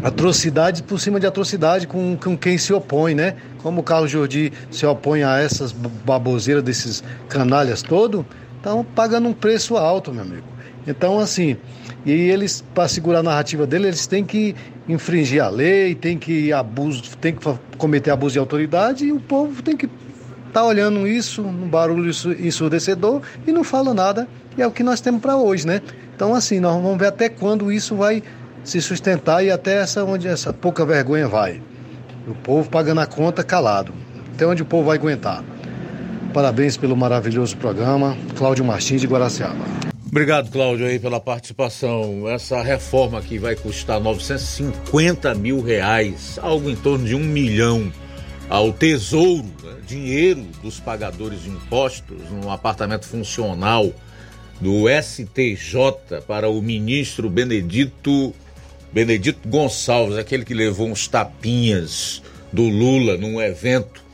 Speaker 14: atrocidade por cima de atrocidade com, com quem se opõe, né? Como o Carlos Jordi se opõe a essas baboseiras desses canalhas todo, estão pagando um preço alto, meu amigo. Então, assim, e eles, para segurar a narrativa dele, eles têm que infringir a lei, tem que abuso, tem que cometer abuso de autoridade e o povo tem que estar tá olhando isso, um barulho ensurdecedor e não fala nada. E é o que nós temos para hoje, né? Então, assim, nós vamos ver até quando isso vai se sustentar e até essa onde essa pouca vergonha vai. O povo pagando a conta calado. Até onde o povo vai aguentar. Parabéns pelo maravilhoso programa. Cláudio Martins de Guaraciaba.
Speaker 1: Obrigado, Cláudio, aí pela participação. Essa reforma aqui vai custar 950 mil reais, algo em torno de um milhão ao Tesouro, né? dinheiro dos pagadores de impostos, num apartamento funcional do STJ para o ministro Benedito Benedito Gonçalves, aquele que levou uns tapinhas do Lula num evento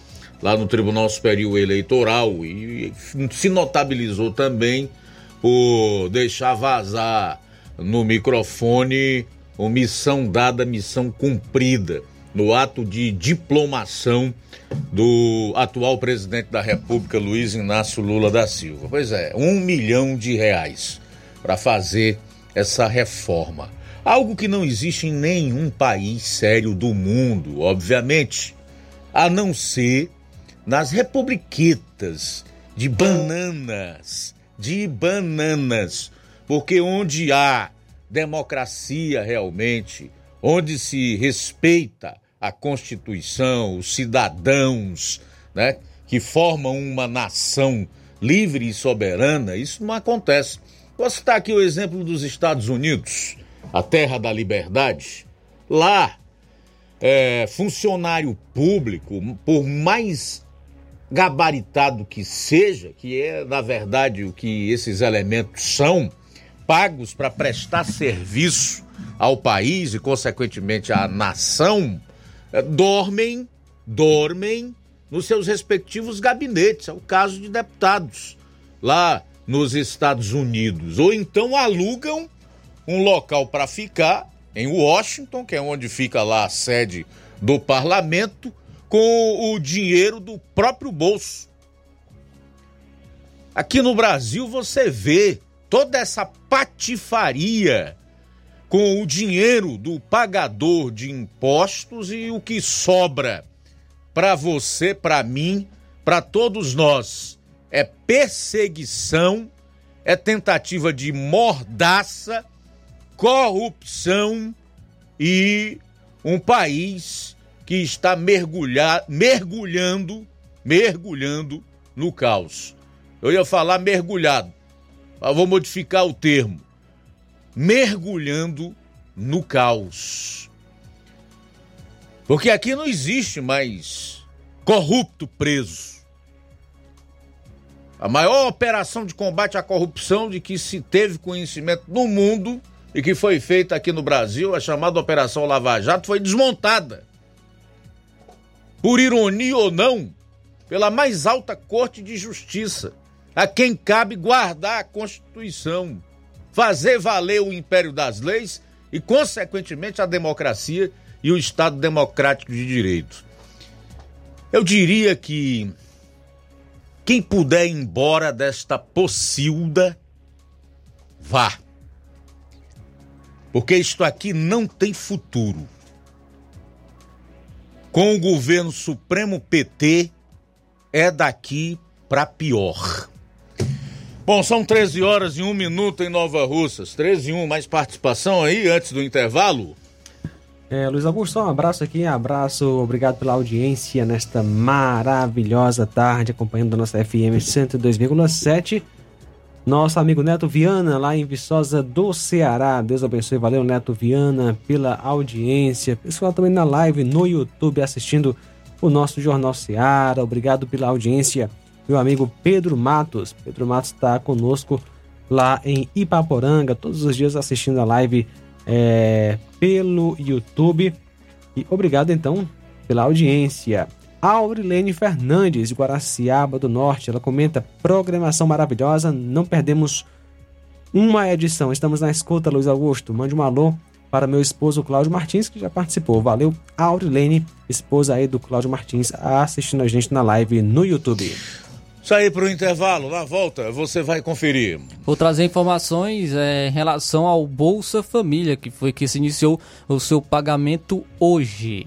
Speaker 1: lá no Tribunal Superior Eleitoral e se notabilizou também por deixar vazar no microfone uma missão dada, missão cumprida no ato de diplomação do atual presidente da República, Luiz Inácio Lula da Silva. Pois é, um milhão de reais para fazer essa reforma. Algo que não existe em nenhum país sério do mundo, obviamente, a não ser nas republiquetas de bananas, de bananas, porque onde há democracia realmente, onde se respeita a Constituição, os cidadãos, né, que formam uma nação livre e soberana, isso não acontece. Vou citar aqui o exemplo dos Estados Unidos a terra da liberdade, lá, é, funcionário público, por mais gabaritado que seja, que é na verdade o que esses elementos são, pagos para prestar serviço ao país e, consequentemente, à nação, é, dormem, dormem nos seus respectivos gabinetes. É o caso de deputados lá nos Estados Unidos. Ou então alugam um local para ficar em Washington, que é onde fica lá a sede do parlamento, com o dinheiro do próprio bolso. Aqui no Brasil você vê toda essa patifaria com o dinheiro do pagador de impostos e o que sobra para você, para mim, para todos nós é perseguição, é tentativa de mordaça corrupção e um país que está mergulhar, mergulhando, mergulhando no caos. Eu ia falar mergulhado, mas vou modificar o termo. Mergulhando no caos. Porque aqui não existe mais corrupto preso. A maior operação de combate à corrupção de que se teve conhecimento no mundo e que foi feita aqui no Brasil, a chamada Operação Lava Jato, foi desmontada. Por ironia ou não, pela mais alta Corte de Justiça, a quem cabe guardar a Constituição, fazer valer o império das leis e, consequentemente, a democracia e o Estado democrático de direito. Eu diria que quem puder ir embora desta pocilda, vá porque isto aqui não tem futuro. Com o governo Supremo PT, é daqui para pior. Bom, são 13 horas e 1 minuto em Nova Russas. 13 e 1, mais participação aí antes do intervalo?
Speaker 2: É, Luiz Augusto, um abraço aqui, abraço, obrigado pela audiência nesta maravilhosa tarde, acompanhando a nossa FM 102,7. Nosso amigo Neto Viana, lá em Viçosa do Ceará. Deus abençoe. Valeu, Neto Viana, pela audiência. Pessoal também na live no YouTube assistindo o nosso Jornal Ceará. Obrigado pela audiência. Meu amigo Pedro Matos. Pedro Matos está conosco lá em Ipaporanga, todos os dias assistindo a live é, pelo YouTube. E obrigado então pela audiência. Aurilene Fernandes, de Guaraciaba do Norte. Ela comenta: programação maravilhosa, não perdemos uma edição. Estamos na escuta, Luiz Augusto. Mande um alô para meu esposo Cláudio Martins, que já participou. Valeu, Aurilene, esposa aí do Cláudio Martins, assistindo a gente na live no YouTube.
Speaker 1: Sair para o intervalo, na volta você vai conferir.
Speaker 3: Vou trazer informações é, em relação ao Bolsa Família, que foi que se iniciou o seu pagamento hoje.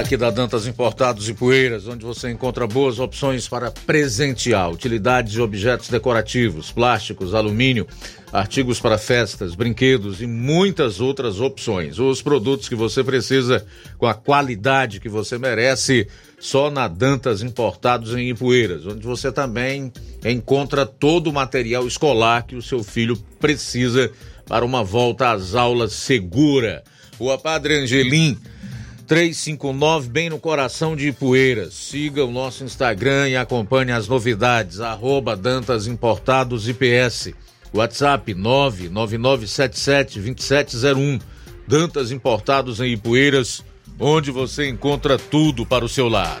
Speaker 1: Aqui da Dantas Importados e Poeiras, onde você encontra boas opções para presentear, utilidades e objetos decorativos, plásticos, alumínio, artigos para festas, brinquedos e muitas outras opções. Os produtos que você precisa com a qualidade que você merece, só na Dantas Importados em Ipueiras, onde você também encontra todo o material escolar que o seu filho precisa para uma volta às aulas segura. Rua Padre Angelim, 359, bem no coração de Ipueiras. Siga o nosso Instagram e acompanhe as novidades, arroba Dantas Importados IPS. WhatsApp 999772701. Dantas Importados em Ipueiras, onde você encontra tudo para o seu lar.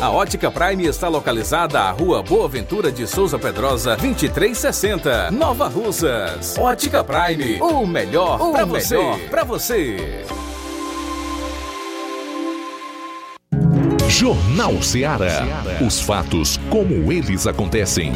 Speaker 15: A Ótica Prime está localizada à Rua Boa Ventura de Souza Pedrosa, 2360, Nova Russas. Ótica Prime, o melhor para você. Pra você.
Speaker 7: Jornal Ceará. Os fatos como eles acontecem.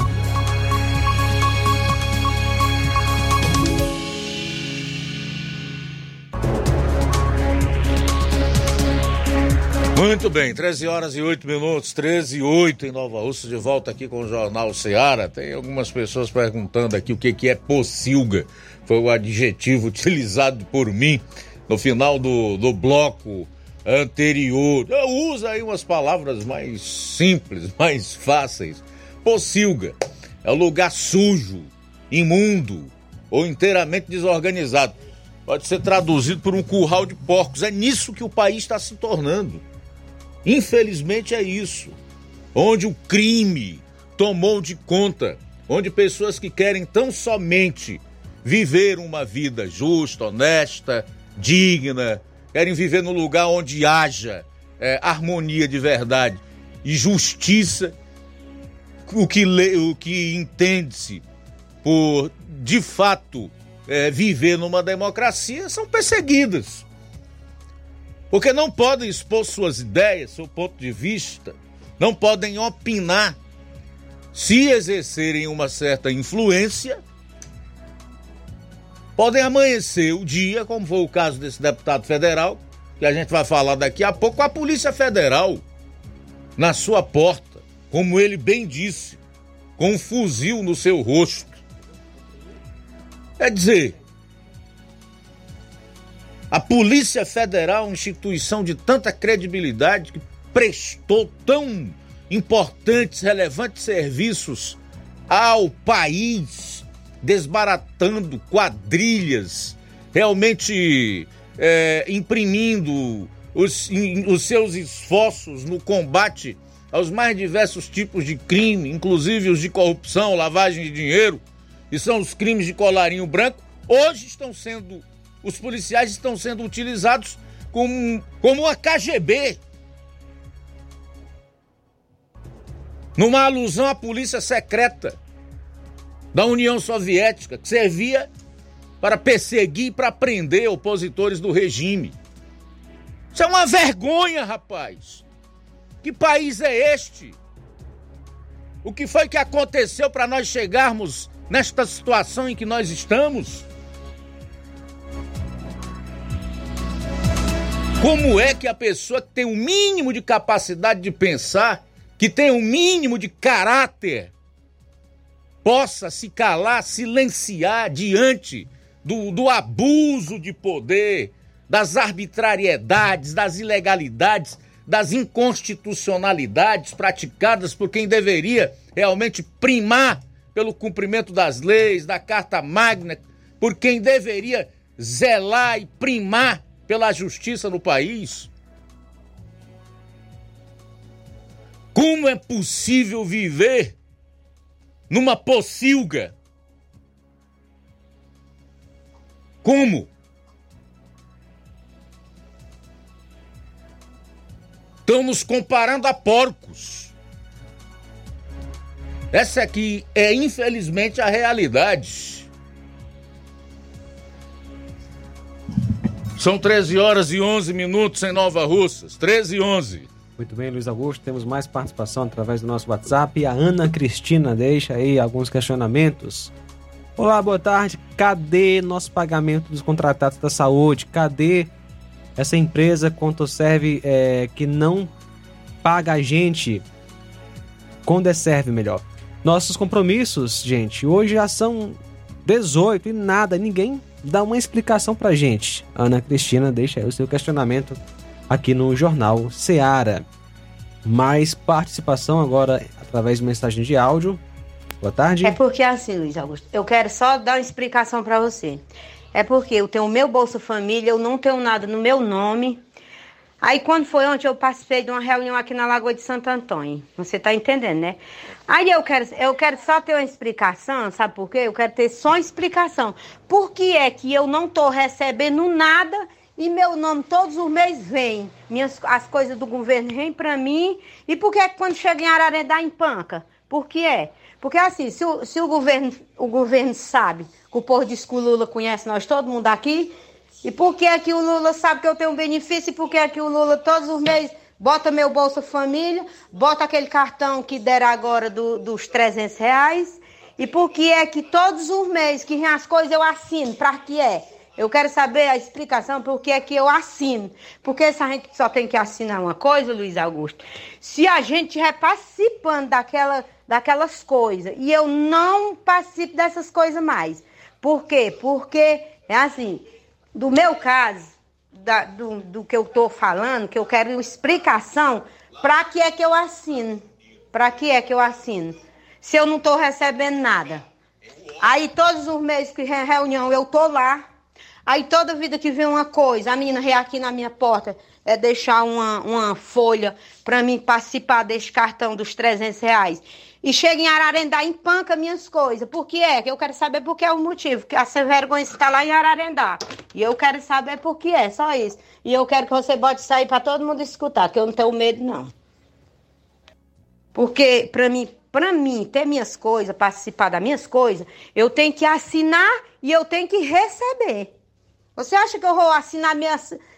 Speaker 1: Muito bem, 13 horas e 8 minutos, 13 e 8 em Nova Rússia, de volta aqui com o Jornal Ceará. Tem algumas pessoas perguntando aqui o que, que é pocilga. Foi o adjetivo utilizado por mim no final do, do bloco anterior. Uso aí umas palavras mais simples, mais fáceis. Pocilga é lugar sujo, imundo ou inteiramente desorganizado. Pode ser traduzido por um curral de porcos. É nisso que o país está se tornando. Infelizmente é isso. Onde o crime tomou de conta, onde pessoas que querem tão somente viver uma vida justa, honesta, digna, querem viver num lugar onde haja é, harmonia de verdade e justiça, o que, o que entende-se por de fato é, viver numa democracia, são perseguidas porque não podem expor suas ideias, seu ponto de vista, não podem opinar. Se exercerem uma certa influência, podem amanhecer o dia, como foi o caso desse deputado federal, que a gente vai falar daqui a pouco, a Polícia Federal na sua porta, como ele bem disse, com um fuzil no seu rosto. Quer dizer, a Polícia Federal, instituição de tanta credibilidade, que prestou tão importantes, relevantes serviços ao país, desbaratando quadrilhas, realmente é, imprimindo os, os seus esforços no combate aos mais diversos tipos de crime, inclusive os de corrupção, lavagem de dinheiro, e são os crimes de colarinho branco, hoje estão sendo os policiais estão sendo utilizados como, como a KGB. Numa alusão à polícia secreta da União Soviética, que servia para perseguir e para prender opositores do regime. Isso é uma vergonha, rapaz. Que país é este? O que foi que aconteceu para nós chegarmos nesta situação em que nós estamos? Como é que a pessoa que tem o um mínimo de capacidade de pensar, que tem o um mínimo de caráter, possa se calar, silenciar diante do, do abuso de poder, das arbitrariedades, das ilegalidades, das inconstitucionalidades praticadas por quem deveria realmente primar pelo cumprimento das leis, da Carta Magna, por quem deveria zelar e primar pela justiça no país? Como é possível viver numa pocilga? Como? Estamos comparando a porcos. Essa aqui é infelizmente a realidade. São 13 horas e 11 minutos em Nova Russas. 13 e 11.
Speaker 2: Muito bem, Luiz Augusto. Temos mais participação através do nosso WhatsApp. A Ana Cristina deixa aí alguns questionamentos. Olá, boa tarde. Cadê nosso pagamento dos contratados da saúde? Cadê essa empresa quanto serve é, que não paga a gente quando é serve melhor? Nossos compromissos, gente, hoje já são 18 e nada, ninguém dá uma explicação pra gente. Ana Cristina deixa aí o seu questionamento aqui no Jornal Seara. mais participação agora através de mensagem de áudio. Boa tarde.
Speaker 16: É porque assim, Luiz Augusto, eu quero só dar uma explicação para você. É porque eu tenho o meu Bolsa Família, eu não tenho nada no meu nome. Aí quando foi ontem eu participei de uma reunião aqui na Lagoa de Santo Antônio. Você tá entendendo, né? Aí eu quero, eu quero só ter uma explicação, sabe por quê? Eu quero ter só uma explicação. Por que é que eu não tô recebendo nada e meu nome todos os meses vem? Minhas, as coisas do governo vêm para mim. E por que é que quando chega em Ararendá em panca? Por que é? Porque assim, se o, se o governo, o governo sabe que o povo diz que o Lula conhece nós, todo mundo aqui, e por que é que o Lula sabe que eu tenho um benefício? E por que é que o Lula todos os meses bota meu Bolsa Família, bota aquele cartão que deram agora do, dos 300 reais? E por que é que todos os meses que vem as coisas eu assino? Para que é? Eu quero saber a explicação por que é que eu assino. Porque se a gente só tem que assinar uma coisa, Luiz Augusto, se a gente estiver participando daquela, daquelas coisas e eu não participo dessas coisas mais. Por quê? Porque é assim, do meu caso, da, do, do que eu estou falando, que eu quero uma explicação para que é que eu assino. Para que é que eu assino? Se eu não estou recebendo nada. Aí todos os meses que reunião eu tô lá. Aí toda vida que vem uma coisa, a menina vem aqui na minha porta, é deixar uma, uma folha para mim participar desse cartão dos 300 reais e chega em Ararendá e empanca minhas coisas. Por que é? Eu quero saber por que é o motivo. Que a sem vergonha está lá em Ararendá. E eu quero saber por que é, só isso. E eu quero que você bote aí para todo mundo escutar, que eu não tenho medo, não. Porque para mim, para mim ter minhas coisas, participar das minhas coisas, eu tenho que assinar e eu tenho que receber. Você acha que eu vou assinar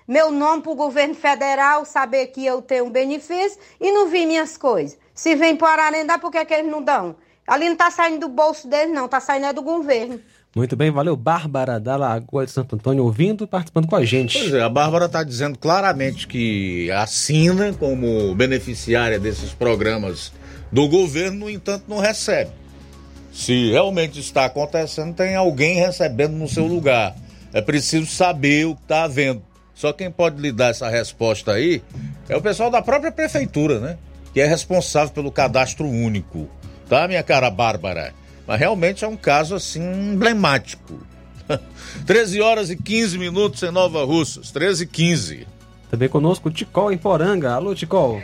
Speaker 16: meu nome para o governo federal, saber que eu tenho um benefício e não vi minhas coisas? Se vem para Ararendá, por que, que eles não dão? Ali não está saindo do bolso deles, não, está saindo é do governo.
Speaker 2: Muito bem, valeu, Bárbara da Lagoa de Santo Antônio, ouvindo e participando com a gente.
Speaker 1: Pois é, a Bárbara está dizendo claramente que assina como beneficiária desses programas do governo, no entanto, não recebe. Se realmente está acontecendo, tem alguém recebendo no seu lugar. É preciso saber o que está havendo. Só quem pode lhe dar essa resposta aí é o pessoal da própria prefeitura, né? Que é responsável pelo cadastro único, tá, minha cara Bárbara? Mas realmente é um caso assim emblemático. 13 horas e 15 minutos em Nova Russas, 13 e 15.
Speaker 2: Também conosco o Ticol em Poranga. Alô, Ticol.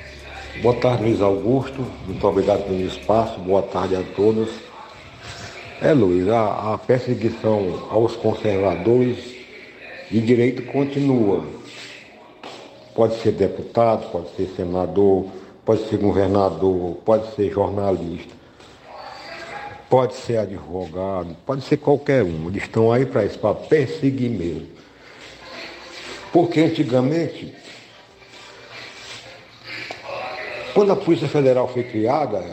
Speaker 17: Boa tarde, Luiz Augusto. Muito obrigado pelo espaço. Boa tarde a todos. É, Luiz, a, a perseguição aos conservadores de direito continua. Pode ser deputado, pode ser senador, pode ser governador, pode ser jornalista, pode ser advogado, pode ser qualquer um. Eles estão aí para isso, para perseguir mesmo. Porque antigamente, quando a Polícia Federal foi criada,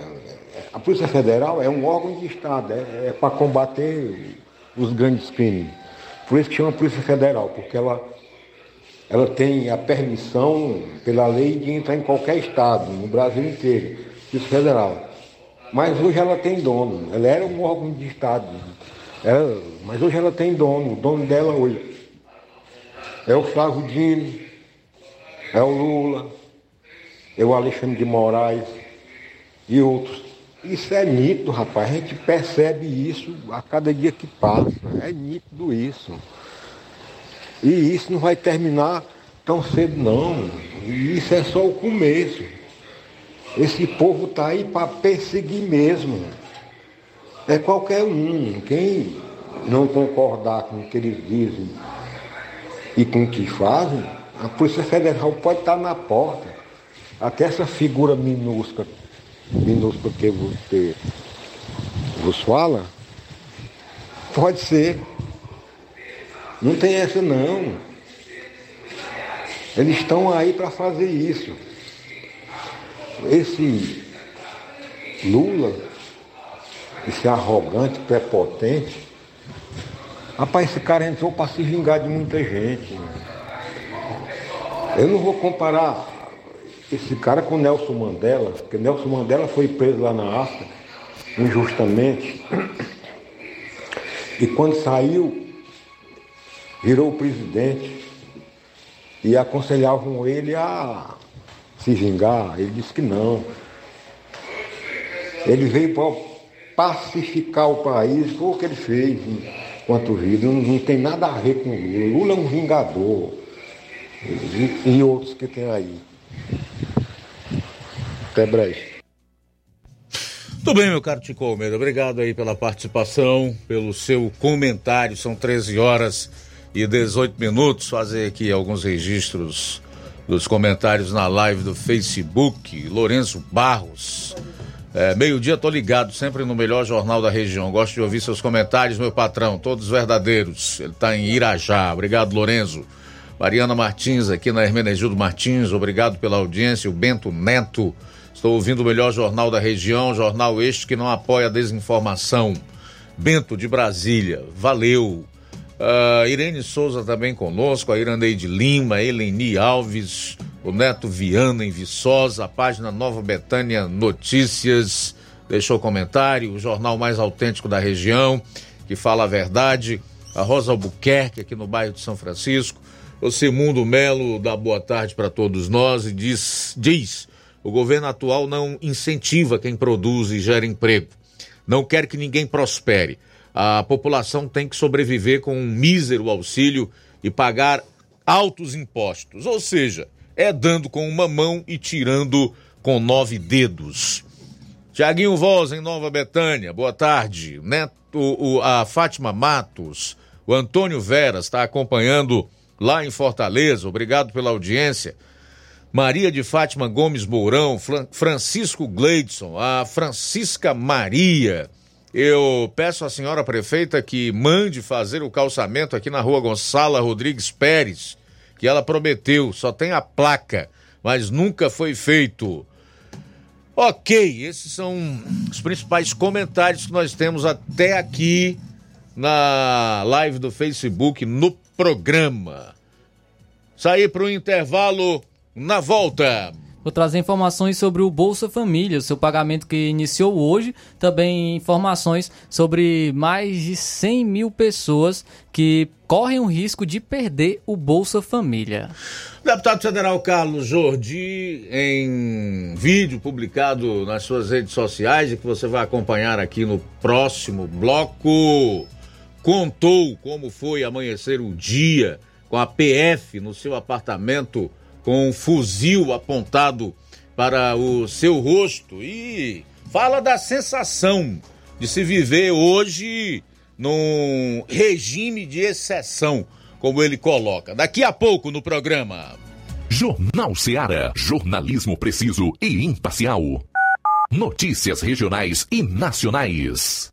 Speaker 17: a Polícia Federal é um órgão de Estado, é, é para combater os grandes crimes. Por isso que chama Polícia Federal, porque ela ela tem a permissão pela lei de entrar em qualquer estado, no Brasil inteiro, isso federal. Mas hoje ela tem dono, ela era um órgão de estado, ela, mas hoje ela tem dono, o dono dela hoje é o Flávio Dino, é o Lula, é o Alexandre de Moraes e outros. Isso é nítido, rapaz, a gente percebe isso a cada dia que passa, é nítido isso. E isso não vai terminar tão cedo não. Isso é só o começo. Esse povo está aí para perseguir mesmo. É qualquer um. Quem não concordar com o que eles dizem e com o que fazem, a Polícia Federal pode estar na porta. Até essa figura minúscula, minúscula que você vos fala, pode ser não tem essa não. Eles estão aí para fazer isso. Esse Lula, esse arrogante, prepotente, rapaz, esse cara entrou para se vingar de muita gente. Eu não vou comparar esse cara com Nelson Mandela, porque Nelson Mandela foi preso lá na África, injustamente. E quando saiu, virou presidente e aconselhavam ele a se vingar? Ele disse que não. Ele veio para pacificar o país, foi o que ele fez enquanto vida. Não, não tem nada a ver com Lula. Lula é um vingador. E, e outros que tem aí. Até breve.
Speaker 1: Tudo bem, meu caro Tico Almeida. Obrigado aí pela participação, pelo seu comentário. São 13 horas e 18 minutos. Fazer aqui alguns registros dos comentários na live do Facebook. Lourenço Barros. É, Meio-dia, tô ligado, sempre no melhor jornal da região. Gosto de ouvir seus comentários, meu patrão, todos verdadeiros. Ele está em Irajá. Obrigado, Lourenço. Mariana Martins, aqui na Hermenegildo Martins, obrigado pela audiência. O Bento Neto, estou ouvindo o melhor jornal da região, jornal este que não apoia a desinformação. Bento de Brasília, valeu. Uh, Irene Souza também conosco, a Irandeide Lima, Eleni Alves, o Neto Viana em Viçosa, a página Nova Betânia Notícias, deixou comentário, o jornal mais autêntico da região, que fala a verdade, a Rosa Albuquerque, aqui no bairro de São Francisco, o Simundo Melo dá boa tarde para todos nós e diz, diz, o governo atual não incentiva quem produz e gera emprego, não quer que ninguém prospere, a população tem que sobreviver com um mísero auxílio e pagar altos impostos, ou seja, é dando com uma mão e tirando com nove dedos. Tiaguinho Voz, em Nova Betânia, boa tarde. Neto, o, a Fátima Matos, o Antônio Veras está acompanhando lá em Fortaleza, obrigado pela audiência. Maria de Fátima Gomes Mourão, Francisco Gleidson, a Francisca Maria. Eu peço à senhora prefeita que mande fazer o calçamento aqui na rua Gonçala Rodrigues Pérez que ela prometeu, só tem a placa, mas nunca foi feito. Ok, esses são os principais comentários que nós temos até aqui na live do Facebook, no programa. Sair para o intervalo na volta.
Speaker 3: Vou trazer informações sobre o Bolsa Família, seu pagamento que iniciou hoje. Também informações sobre mais de 100 mil pessoas que correm o risco de perder o Bolsa Família.
Speaker 1: Deputado federal Carlos Jordi, em vídeo publicado nas suas redes sociais e que você vai acompanhar aqui no próximo bloco, contou como foi amanhecer o dia com a PF no seu apartamento com um fuzil apontado para o seu rosto e fala da sensação de se viver hoje num regime de exceção, como ele coloca. Daqui a pouco no programa.
Speaker 7: Jornal Ceará, jornalismo preciso e imparcial. Notícias regionais e nacionais.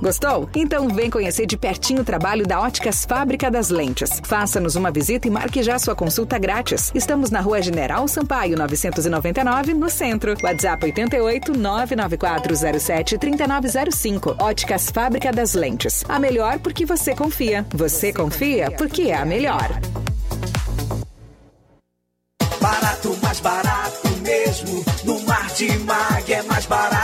Speaker 8: Gostou? Então vem conhecer de pertinho o trabalho da Óticas Fábrica das Lentes. Faça-nos uma visita e marque já sua consulta grátis. Estamos na Rua General Sampaio, 999, no centro. WhatsApp 88 99407 3905. Óticas Fábrica das Lentes. A melhor porque você confia. Você confia porque é a melhor.
Speaker 5: Barato, mais barato mesmo. No Martimag é mais barato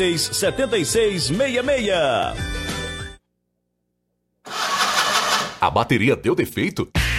Speaker 6: 76 76 66.
Speaker 7: A bateria deu defeito?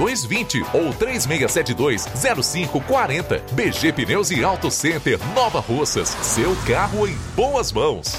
Speaker 7: 3220 ou 3672 0540. BG Pneus e Auto Center Nova Russas. Seu carro em boas mãos.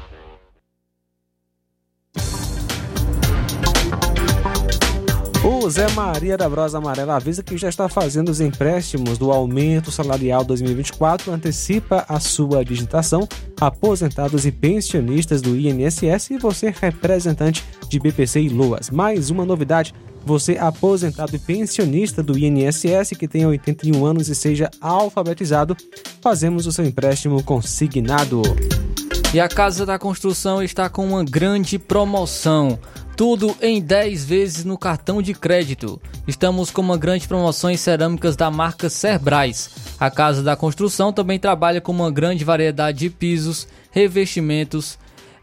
Speaker 2: O Zé Maria da Brosa Amarela avisa que já está fazendo os empréstimos do aumento salarial 2024, antecipa a sua digitação, aposentados e pensionistas do INSS e você representante de BPC e Loas. Mais uma novidade, você aposentado e pensionista do INSS que tenha 81 anos e seja alfabetizado, fazemos o seu empréstimo consignado.
Speaker 3: E a Casa da Construção está com uma grande promoção. Tudo em 10 vezes no cartão de crédito. Estamos com uma grande promoção em cerâmicas da marca Cerbrais. A Casa da Construção também trabalha com uma grande variedade de pisos, revestimentos,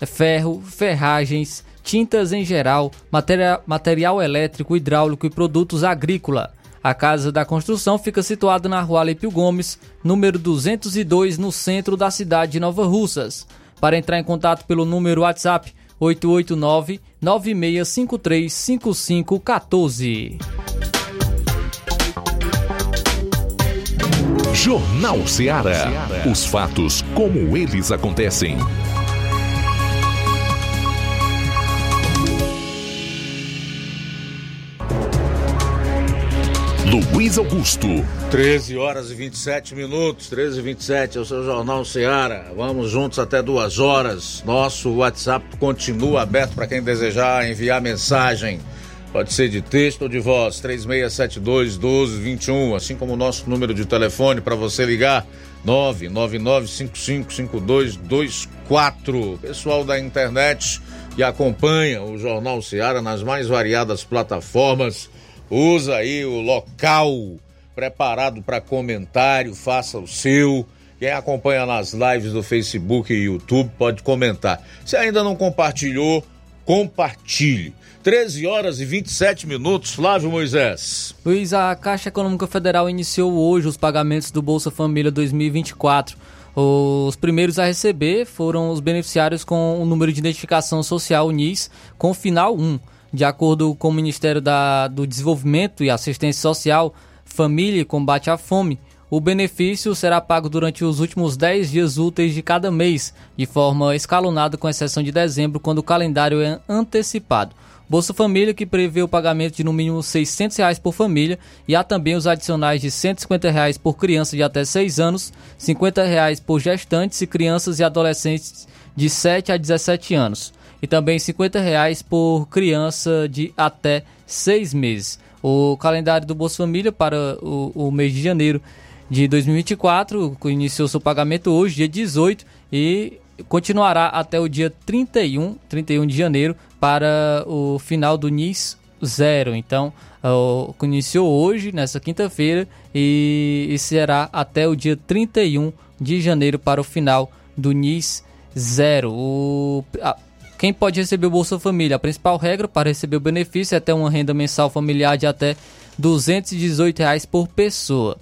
Speaker 3: ferro, ferragens, tintas em geral, materia- material elétrico, hidráulico e produtos agrícola. A Casa da Construção fica situada na rua Alípio Gomes, número 202, no centro da cidade de Nova Russas. Para entrar em contato pelo número WhatsApp 889 9653 5514.
Speaker 7: Jornal Ceará. Os fatos como eles acontecem. Luiz Augusto.
Speaker 1: 13 horas e 27 minutos, 13 e 27 é o seu Jornal Ceará. Vamos juntos até duas horas. Nosso WhatsApp continua aberto para quem desejar enviar mensagem. Pode ser de texto ou de voz, 3672 1221, assim como o nosso número de telefone para você ligar, 999555224. Pessoal da internet que acompanha o Jornal Ceará nas mais variadas plataformas, usa aí o local preparado para comentário, faça o seu Quem acompanha nas lives do Facebook e YouTube pode comentar. Se ainda não compartilhou, compartilhe. 13 horas e 27 minutos, Flávio Moisés.
Speaker 3: Luiz, a Caixa Econômica Federal iniciou hoje os pagamentos do Bolsa Família 2024. Os primeiros a receber foram os beneficiários com o número de identificação social NIS com final 1. De acordo com o Ministério da, do Desenvolvimento e Assistência Social, Família e Combate à Fome, o benefício será pago durante os últimos 10 dias úteis de cada mês, de forma escalonada, com exceção de dezembro, quando o calendário é antecipado. Bolsa Família, que prevê o pagamento de no mínimo 600 reais por família, e há também os adicionais de 150 reais por criança de até 6 anos, 50 reais por gestantes e crianças e adolescentes de 7 a 17 anos, e também 50 reais por criança de até 6 meses. O calendário do Bolsa Família para o, o mês de janeiro de 2024 iniciou seu pagamento hoje, dia 18, e continuará até o dia 31, 31 de janeiro, para o final do NIS zero. Então, uh, iniciou hoje, nessa quinta-feira, e, e, será até o dia 31 de janeiro para o final do NIS zero. O, a, quem pode receber o Bolsa Família? A principal regra para receber o benefício é ter uma renda mensal familiar de até 218 reais por pessoa.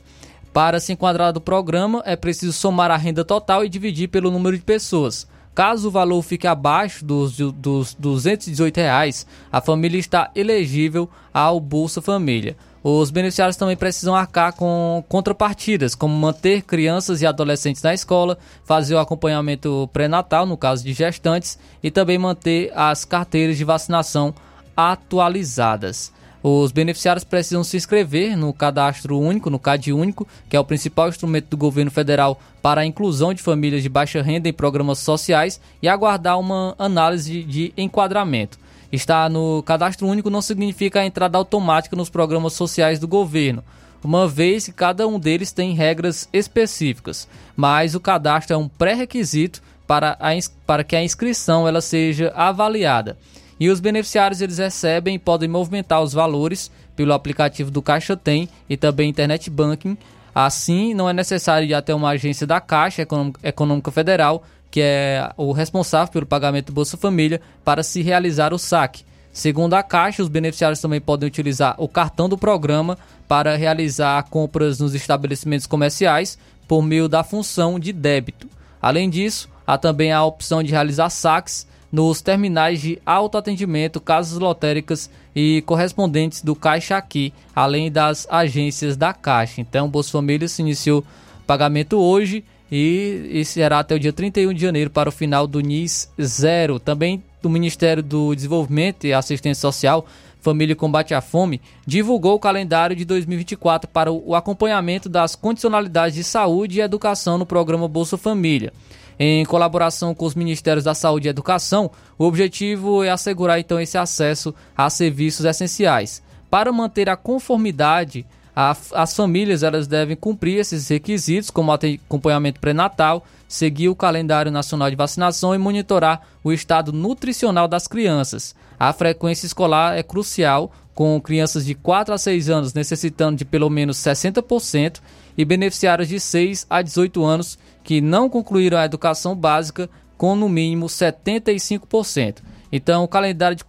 Speaker 3: Para se enquadrar do programa, é preciso somar a renda total e dividir pelo número de pessoas. Caso o valor fique abaixo dos, dos 218 reais, a família está elegível ao Bolsa Família. Os beneficiários também precisam arcar com contrapartidas, como manter crianças e adolescentes na escola, fazer o acompanhamento pré-natal, no caso de gestantes, e também manter as carteiras de vacinação atualizadas. Os beneficiários precisam se inscrever no Cadastro Único, no CAD Único, que é o principal instrumento do governo federal para a inclusão de famílias de baixa renda em programas sociais e aguardar uma análise de enquadramento. Estar no Cadastro Único não significa a entrada automática nos programas sociais do governo, uma vez que cada um deles tem regras específicas, mas o cadastro é um pré-requisito para, para que a inscrição ela seja avaliada e os beneficiários eles recebem e podem movimentar os valores pelo aplicativo do Caixa Tem e também Internet Banking. Assim, não é necessário ir até uma agência da Caixa Econômica Federal, que é o responsável pelo pagamento do Bolsa Família, para se realizar o saque. Segundo a Caixa, os beneficiários também podem utilizar o cartão do programa para realizar compras nos estabelecimentos comerciais por meio da função de débito. Além disso, há também a opção de realizar saques nos terminais de autoatendimento, casas lotéricas e correspondentes do Caixa Aqui, além das agências da Caixa. Então, Bolsa Família se iniciou pagamento hoje e, e será até o dia 31 de janeiro para o final do NIS zero. Também do Ministério do Desenvolvimento e Assistência Social, Família e Combate à Fome, divulgou o calendário de 2024 para o acompanhamento das condicionalidades de saúde e educação no programa Bolsa Família. Em colaboração com os Ministérios da Saúde e Educação, o objetivo é assegurar então esse acesso a serviços essenciais. Para manter a conformidade, a, as famílias elas devem cumprir esses requisitos, como acompanhamento pré-natal, seguir o calendário nacional de vacinação e monitorar o estado nutricional das crianças. A frequência escolar é crucial, com crianças de 4 a 6 anos necessitando de pelo menos 60% e beneficiários de 6 a 18 anos que não concluíram a educação básica com no mínimo 75%. Então, o calendário de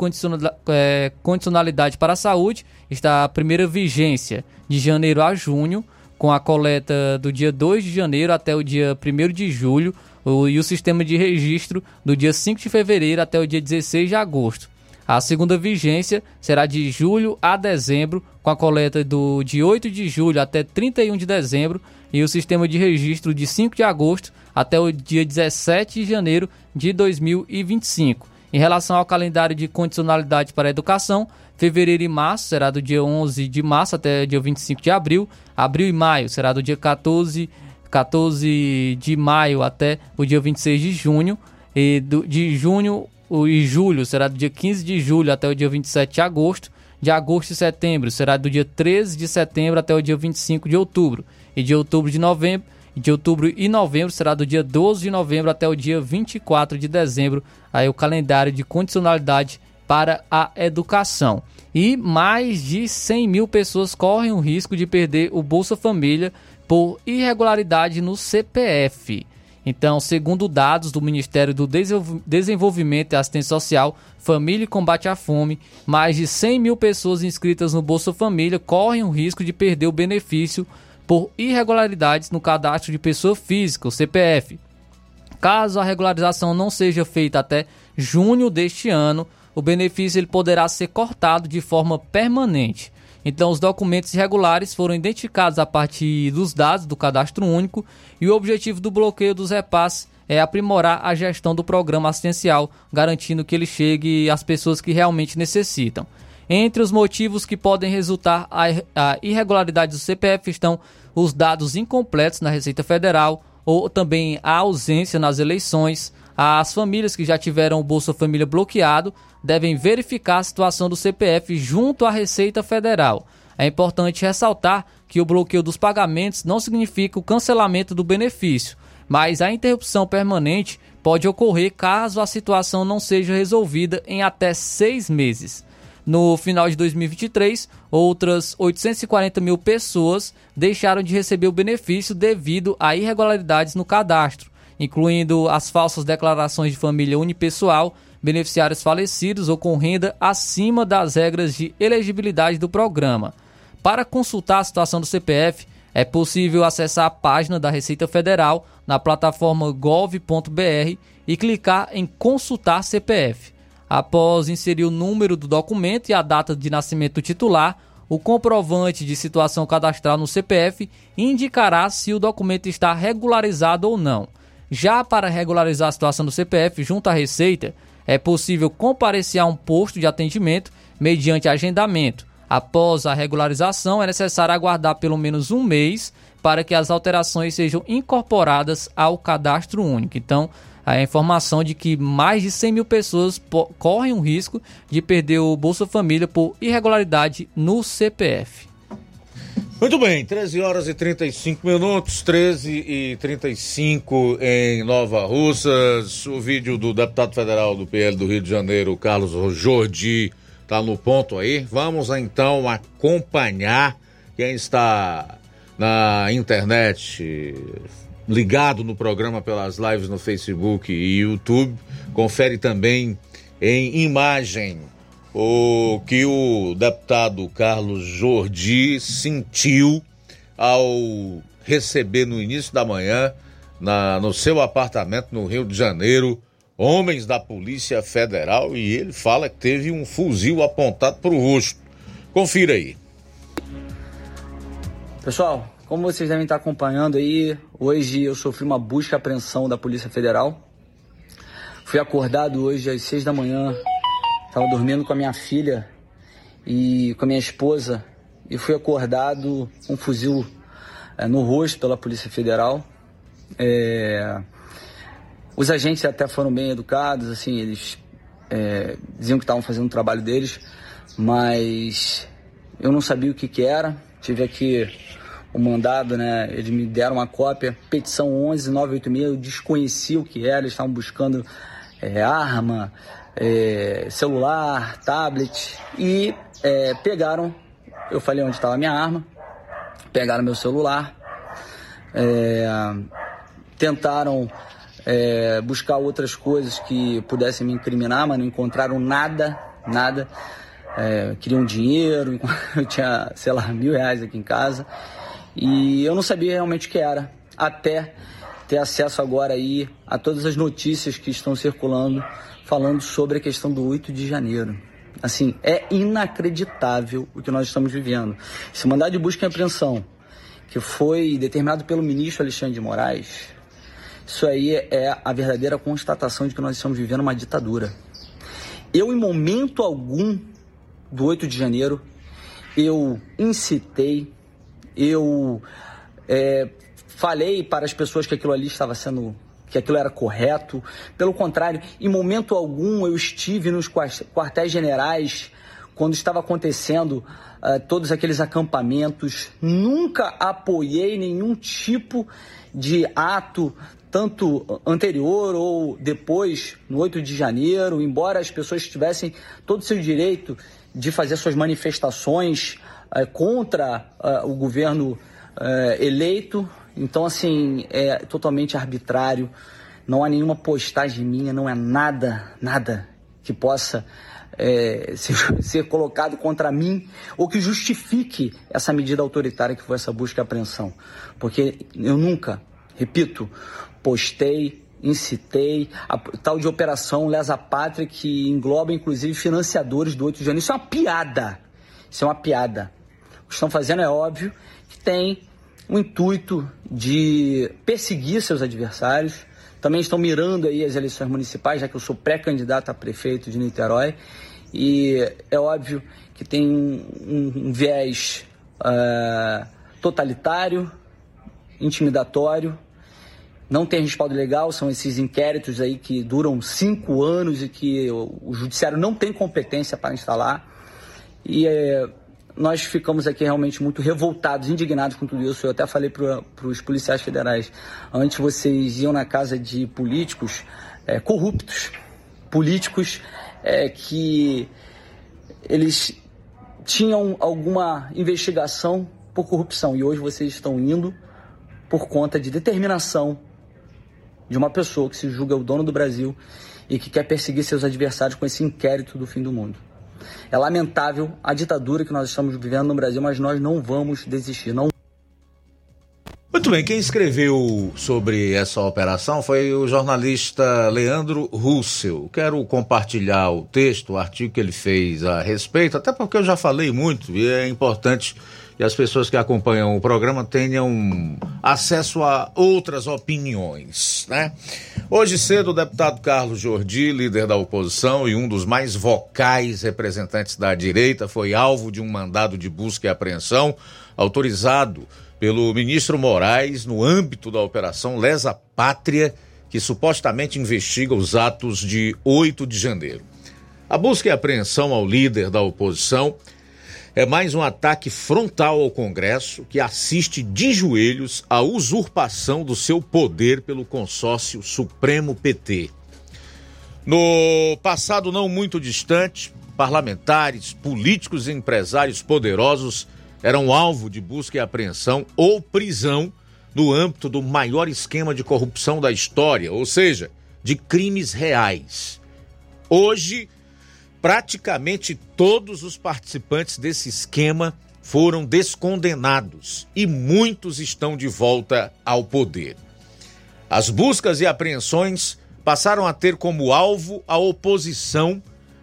Speaker 3: é, condicionalidade para a saúde está a primeira vigência de janeiro a junho, com a coleta do dia 2 de janeiro até o dia 1 de julho, e o sistema de registro do dia 5 de fevereiro até o dia 16 de agosto. A segunda vigência será de julho a dezembro, com a coleta do, de 8 de julho até 31 de dezembro e o sistema de registro de 5 de agosto até o dia 17 de janeiro de 2025. Em relação ao calendário de condicionalidade para a educação, fevereiro e março será do dia 11 de março até dia 25 de abril, abril e maio será do dia 14, 14 de maio até o dia 26 de junho, e do, de junho e julho será do dia 15 de julho até o dia 27 de agosto, de agosto e setembro será do dia 13 de setembro até o dia 25 de outubro. E de outubro de novembro de outubro e novembro será do dia 12 de novembro até o dia 24 de dezembro, aí o calendário de condicionalidade para a educação. E mais de 100 mil pessoas correm o risco de perder o Bolsa Família por irregularidade no CPF. Então, segundo dados do Ministério do Desenvolvimento e Assistência Social, Família e Combate à Fome, mais de 100 mil pessoas inscritas no Bolsa Família correm o risco de perder o benefício por irregularidades no cadastro de pessoa física, o CPF. Caso a regularização não seja feita até junho deste ano, o benefício ele poderá ser cortado de forma permanente. Então, os documentos irregulares foram identificados a partir dos dados do cadastro único e o objetivo do bloqueio dos repasses é aprimorar a gestão do programa assistencial, garantindo que ele chegue às pessoas que realmente necessitam. Entre os motivos que podem resultar a irregularidade do CPF estão os dados incompletos na Receita Federal ou também a ausência nas eleições. As famílias que já tiveram o Bolsa Família bloqueado devem verificar a situação do CPF junto à Receita Federal. É importante ressaltar que o bloqueio dos pagamentos não significa o cancelamento do benefício, mas a interrupção permanente pode ocorrer caso a situação não seja resolvida em até seis meses. No final de 2023, outras 840 mil pessoas deixaram de receber o benefício devido a irregularidades no cadastro, incluindo as falsas declarações de família unipessoal beneficiários falecidos ou com renda acima das regras de elegibilidade do programa. Para consultar a situação do CPF, é possível acessar a página da Receita Federal na plataforma gov.br e clicar em Consultar CPF. Após inserir o número do documento e a data de nascimento do titular, o comprovante de situação cadastral no CPF indicará se o documento está regularizado ou não. Já para regularizar a situação do CPF junto à Receita, é possível comparecer a um posto de atendimento mediante agendamento. Após a regularização, é necessário aguardar pelo menos um mês para que as alterações sejam incorporadas ao cadastro único. Então, a informação de que mais de 100 mil pessoas correm o risco de perder o Bolsa Família por irregularidade no CPF.
Speaker 1: Muito bem, 13 horas e 35 minutos, 13 e 35 em Nova Russas. O vídeo do deputado federal do PL do Rio de Janeiro, Carlos Jordi, está no ponto aí. Vamos então acompanhar quem está na internet, ligado no programa pelas lives no Facebook e YouTube. Confere também em imagem o que o deputado Carlos Jordi sentiu ao receber no início da manhã, na, no seu apartamento no Rio de Janeiro, homens da Polícia Federal e ele fala que teve um fuzil apontado para o rosto. Confira aí.
Speaker 18: Pessoal, como vocês devem estar acompanhando aí, hoje eu sofri uma busca e apreensão da Polícia Federal. Fui acordado hoje às seis da manhã Estava dormindo com a minha filha e com a minha esposa e fui acordado com um fuzil é, no rosto pela Polícia Federal. É, os agentes até foram bem educados, assim, eles é, diziam que estavam fazendo o trabalho deles, mas eu não sabia o que, que era. Tive aqui o mandado, né? Eles me deram uma cópia, petição 11986, eu desconhecia o que era, eles estavam buscando é, arma, é, celular, tablet e é, pegaram, eu falei onde estava a minha arma, pegaram meu celular, é, tentaram é, buscar outras coisas que pudessem me incriminar, mas não encontraram nada, nada. É, queriam dinheiro, eu tinha, sei lá, mil reais aqui em casa e eu não sabia realmente o que era, até ter acesso agora aí a todas as notícias que estão circulando falando sobre a questão do 8 de janeiro. Assim, é inacreditável o que nós estamos vivendo. Esse mandado de busca e apreensão, que foi determinado pelo ministro Alexandre de Moraes, isso aí é a verdadeira constatação de que nós estamos vivendo uma ditadura. Eu, em momento algum do 8 de janeiro, eu incitei, eu é, falei para as pessoas que aquilo ali estava sendo que aquilo era correto. Pelo contrário, em momento algum eu estive nos quartéis generais quando estava acontecendo uh, todos aqueles acampamentos. Nunca apoiei nenhum tipo de ato, tanto anterior ou depois, no 8 de janeiro, embora as pessoas tivessem todo o seu direito de fazer suas manifestações uh, contra uh, o governo eleito. Então, assim, é totalmente arbitrário. Não há nenhuma postagem minha, não é nada, nada que possa é, ser, ser, colocado contra mim ou que justifique essa medida autoritária que foi essa busca e apreensão. Porque eu nunca, repito, postei, incitei a tal de operação Lesa Pátria que engloba inclusive financiadores do 8 de janeiro. Isso é uma piada. Isso é uma piada. O que estão fazendo é óbvio que tem o intuito de perseguir seus adversários. Também estão mirando aí as eleições municipais, já que eu sou pré-candidato a prefeito de Niterói. E é óbvio que tem um, um viés uh, totalitário, intimidatório, não tem respaldo legal, são esses inquéritos aí que duram cinco anos e que o, o judiciário não tem competência para instalar. E é, nós ficamos aqui realmente muito revoltados, indignados com tudo isso. Eu até falei para os policiais federais, antes vocês iam na casa de políticos é, corruptos, políticos é, que eles tinham alguma investigação por corrupção e hoje vocês estão indo por conta de determinação de uma pessoa que se julga o dono do Brasil e que quer perseguir seus adversários com esse inquérito do fim do mundo. É lamentável a ditadura que nós estamos vivendo no Brasil, mas nós não vamos desistir. Não...
Speaker 1: Muito bem, quem escreveu sobre essa operação foi o jornalista Leandro Russell. Quero compartilhar o texto, o artigo que ele fez a respeito, até porque eu já falei muito e é importante e as pessoas que acompanham o programa tenham acesso a outras opiniões, né? Hoje cedo, o deputado Carlos Jordi, líder da oposição e um dos mais vocais representantes da direita, foi alvo de um mandado de busca e apreensão autorizado pelo ministro Moraes no âmbito da operação Lesa Pátria, que supostamente investiga os atos de 8 de janeiro. A busca e apreensão ao líder da oposição é mais um ataque frontal ao Congresso que assiste de joelhos à usurpação do seu poder pelo consórcio Supremo PT. No passado não muito distante, parlamentares, políticos e empresários poderosos eram alvo de busca e apreensão ou prisão no âmbito do maior esquema de corrupção da história, ou seja, de crimes reais. Hoje, praticamente todos os participantes desse esquema foram descondenados e muitos estão de volta ao poder. As buscas e apreensões passaram a ter como alvo a oposição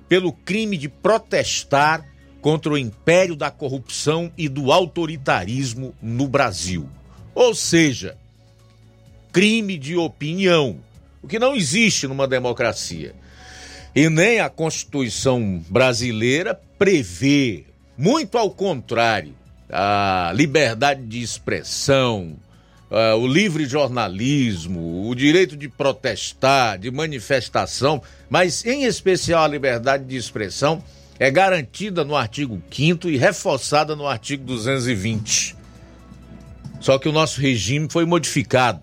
Speaker 1: pelo crime de protestar contra o império da corrupção e do autoritarismo no Brasil. Ou seja, crime de opinião, o que não existe numa democracia. E nem a Constituição brasileira prevê, muito ao contrário, a liberdade de expressão, uh, o livre jornalismo, o direito de protestar, de manifestação, mas em especial a liberdade de expressão é garantida no artigo 5 e reforçada no artigo 220. Só que o nosso regime foi modificado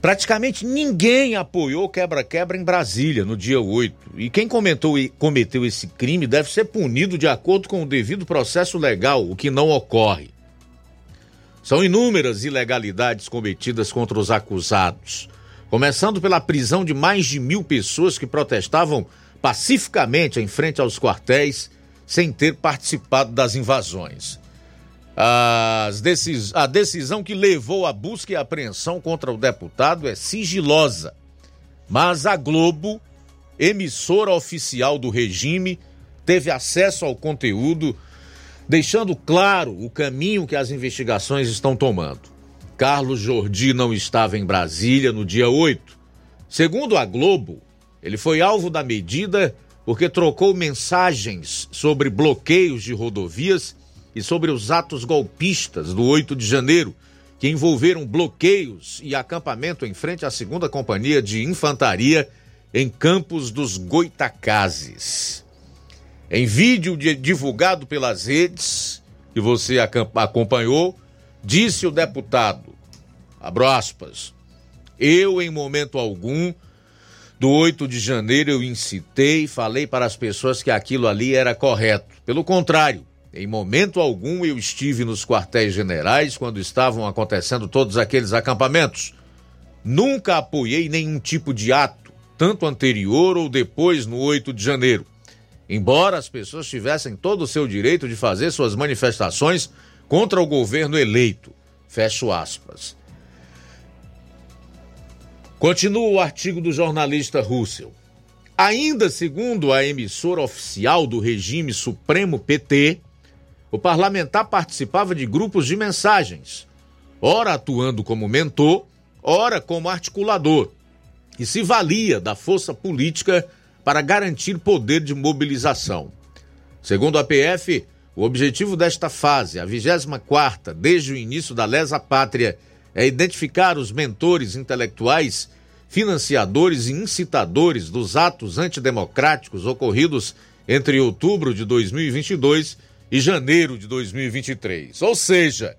Speaker 1: Praticamente ninguém apoiou quebra-quebra em Brasília no dia 8. E quem comentou e cometeu esse crime deve ser punido de acordo com o devido processo legal, o que não ocorre. São inúmeras ilegalidades cometidas contra os acusados, começando pela prisão de mais de mil pessoas que protestavam pacificamente em frente aos quartéis sem ter participado das invasões. As decis... A decisão que levou à busca e apreensão contra o deputado é sigilosa, mas a Globo, emissora oficial do regime, teve acesso ao conteúdo, deixando claro o caminho que as investigações estão tomando. Carlos Jordi não estava em Brasília no dia 8. Segundo a Globo, ele foi alvo da medida porque trocou mensagens sobre bloqueios de rodovias e sobre os atos golpistas do 8 de janeiro, que envolveram bloqueios e acampamento em frente à segunda companhia de infantaria em Campos dos Goitacazes. Em vídeo de, divulgado pelas redes, que você acompanhou, disse o deputado, abro aspas, eu em momento algum do 8 de janeiro eu incitei, falei para as pessoas que aquilo ali era correto. Pelo contrário, Em momento algum eu estive nos quartéis generais quando estavam acontecendo todos aqueles acampamentos. Nunca apoiei nenhum tipo de ato, tanto anterior ou depois no 8 de janeiro. Embora as pessoas tivessem todo o seu direito de fazer suas manifestações contra o governo eleito. Fecho aspas. Continua o artigo do jornalista Russell. Ainda segundo a emissora oficial do regime Supremo PT, o parlamentar participava de grupos de mensagens, ora atuando como mentor, ora como articulador, e se valia da força política para garantir poder de mobilização. Segundo a PF, o objetivo desta fase, a 24 desde o início da Lesa Pátria, é identificar os mentores intelectuais financiadores e incitadores dos atos antidemocráticos ocorridos entre outubro de 2022 e janeiro de 2023. Ou seja,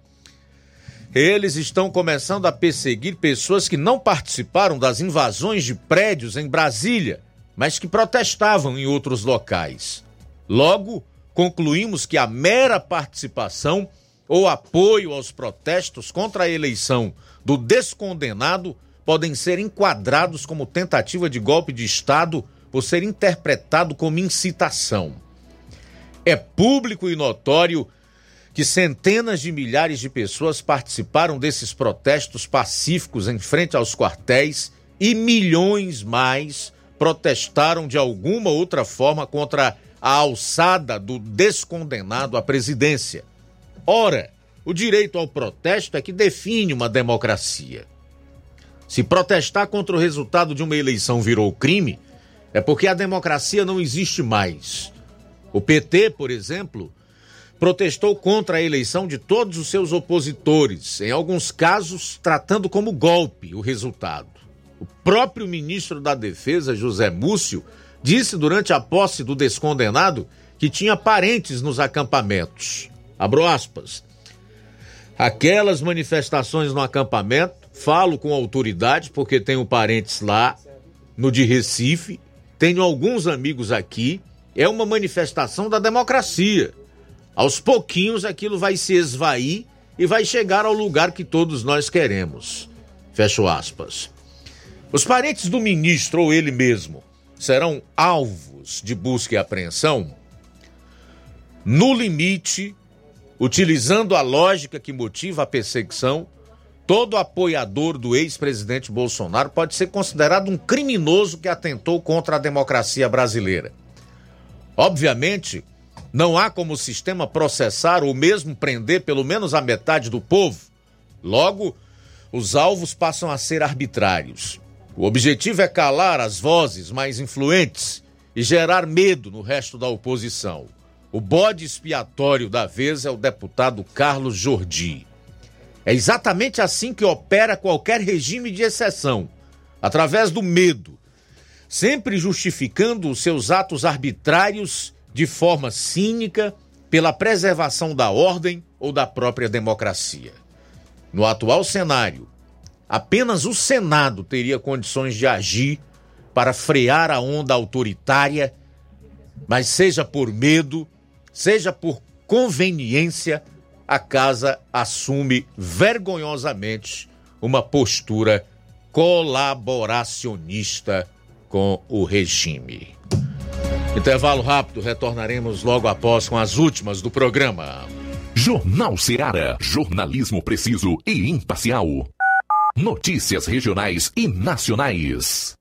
Speaker 1: eles estão começando a perseguir pessoas que não participaram das invasões de prédios em Brasília, mas que protestavam em outros locais. Logo, concluímos que a mera participação ou apoio aos protestos contra a eleição do descondenado podem ser enquadrados como tentativa de golpe de Estado por ser interpretado como incitação. É público e notório que centenas de milhares de pessoas participaram desses protestos pacíficos em frente aos quartéis e milhões mais protestaram de alguma outra forma contra a alçada do descondenado à presidência. Ora, o direito ao protesto é que define uma democracia. Se protestar contra o resultado de uma eleição virou crime, é porque a democracia não existe mais. O PT, por exemplo, protestou contra a eleição de todos os seus opositores, em alguns casos tratando como golpe o resultado. O próprio ministro da Defesa, José Múcio, disse durante a posse do descondenado que tinha parentes nos acampamentos. Abro aspas. Aquelas manifestações no acampamento falo com autoridade, porque tenho parentes lá, no de Recife, tenho alguns amigos aqui. É uma manifestação da democracia. Aos pouquinhos aquilo vai se esvair e vai chegar ao lugar que todos nós queremos. Fecho aspas. Os parentes do ministro ou ele mesmo serão alvos de busca e apreensão? No limite, utilizando a lógica que motiva a perseguição, Todo apoiador do ex-presidente Bolsonaro pode ser considerado um criminoso que atentou contra a democracia brasileira. Obviamente, não há como o sistema processar ou mesmo prender pelo menos a metade do povo. Logo, os alvos passam a ser arbitrários. O objetivo é calar as vozes mais influentes e gerar medo no resto da oposição. O bode expiatório da vez é o deputado Carlos Jordi. É exatamente assim que opera qualquer regime de exceção, através do medo, sempre justificando os seus atos arbitrários de forma cínica pela preservação da ordem ou da própria democracia. No atual cenário, apenas o Senado teria condições de agir para frear a onda autoritária, mas seja por medo, seja por conveniência, a casa assume vergonhosamente uma postura colaboracionista com o regime. Intervalo rápido, retornaremos logo após com as últimas do programa.
Speaker 7: Jornal Seara. Jornalismo preciso e imparcial. Notícias regionais e nacionais.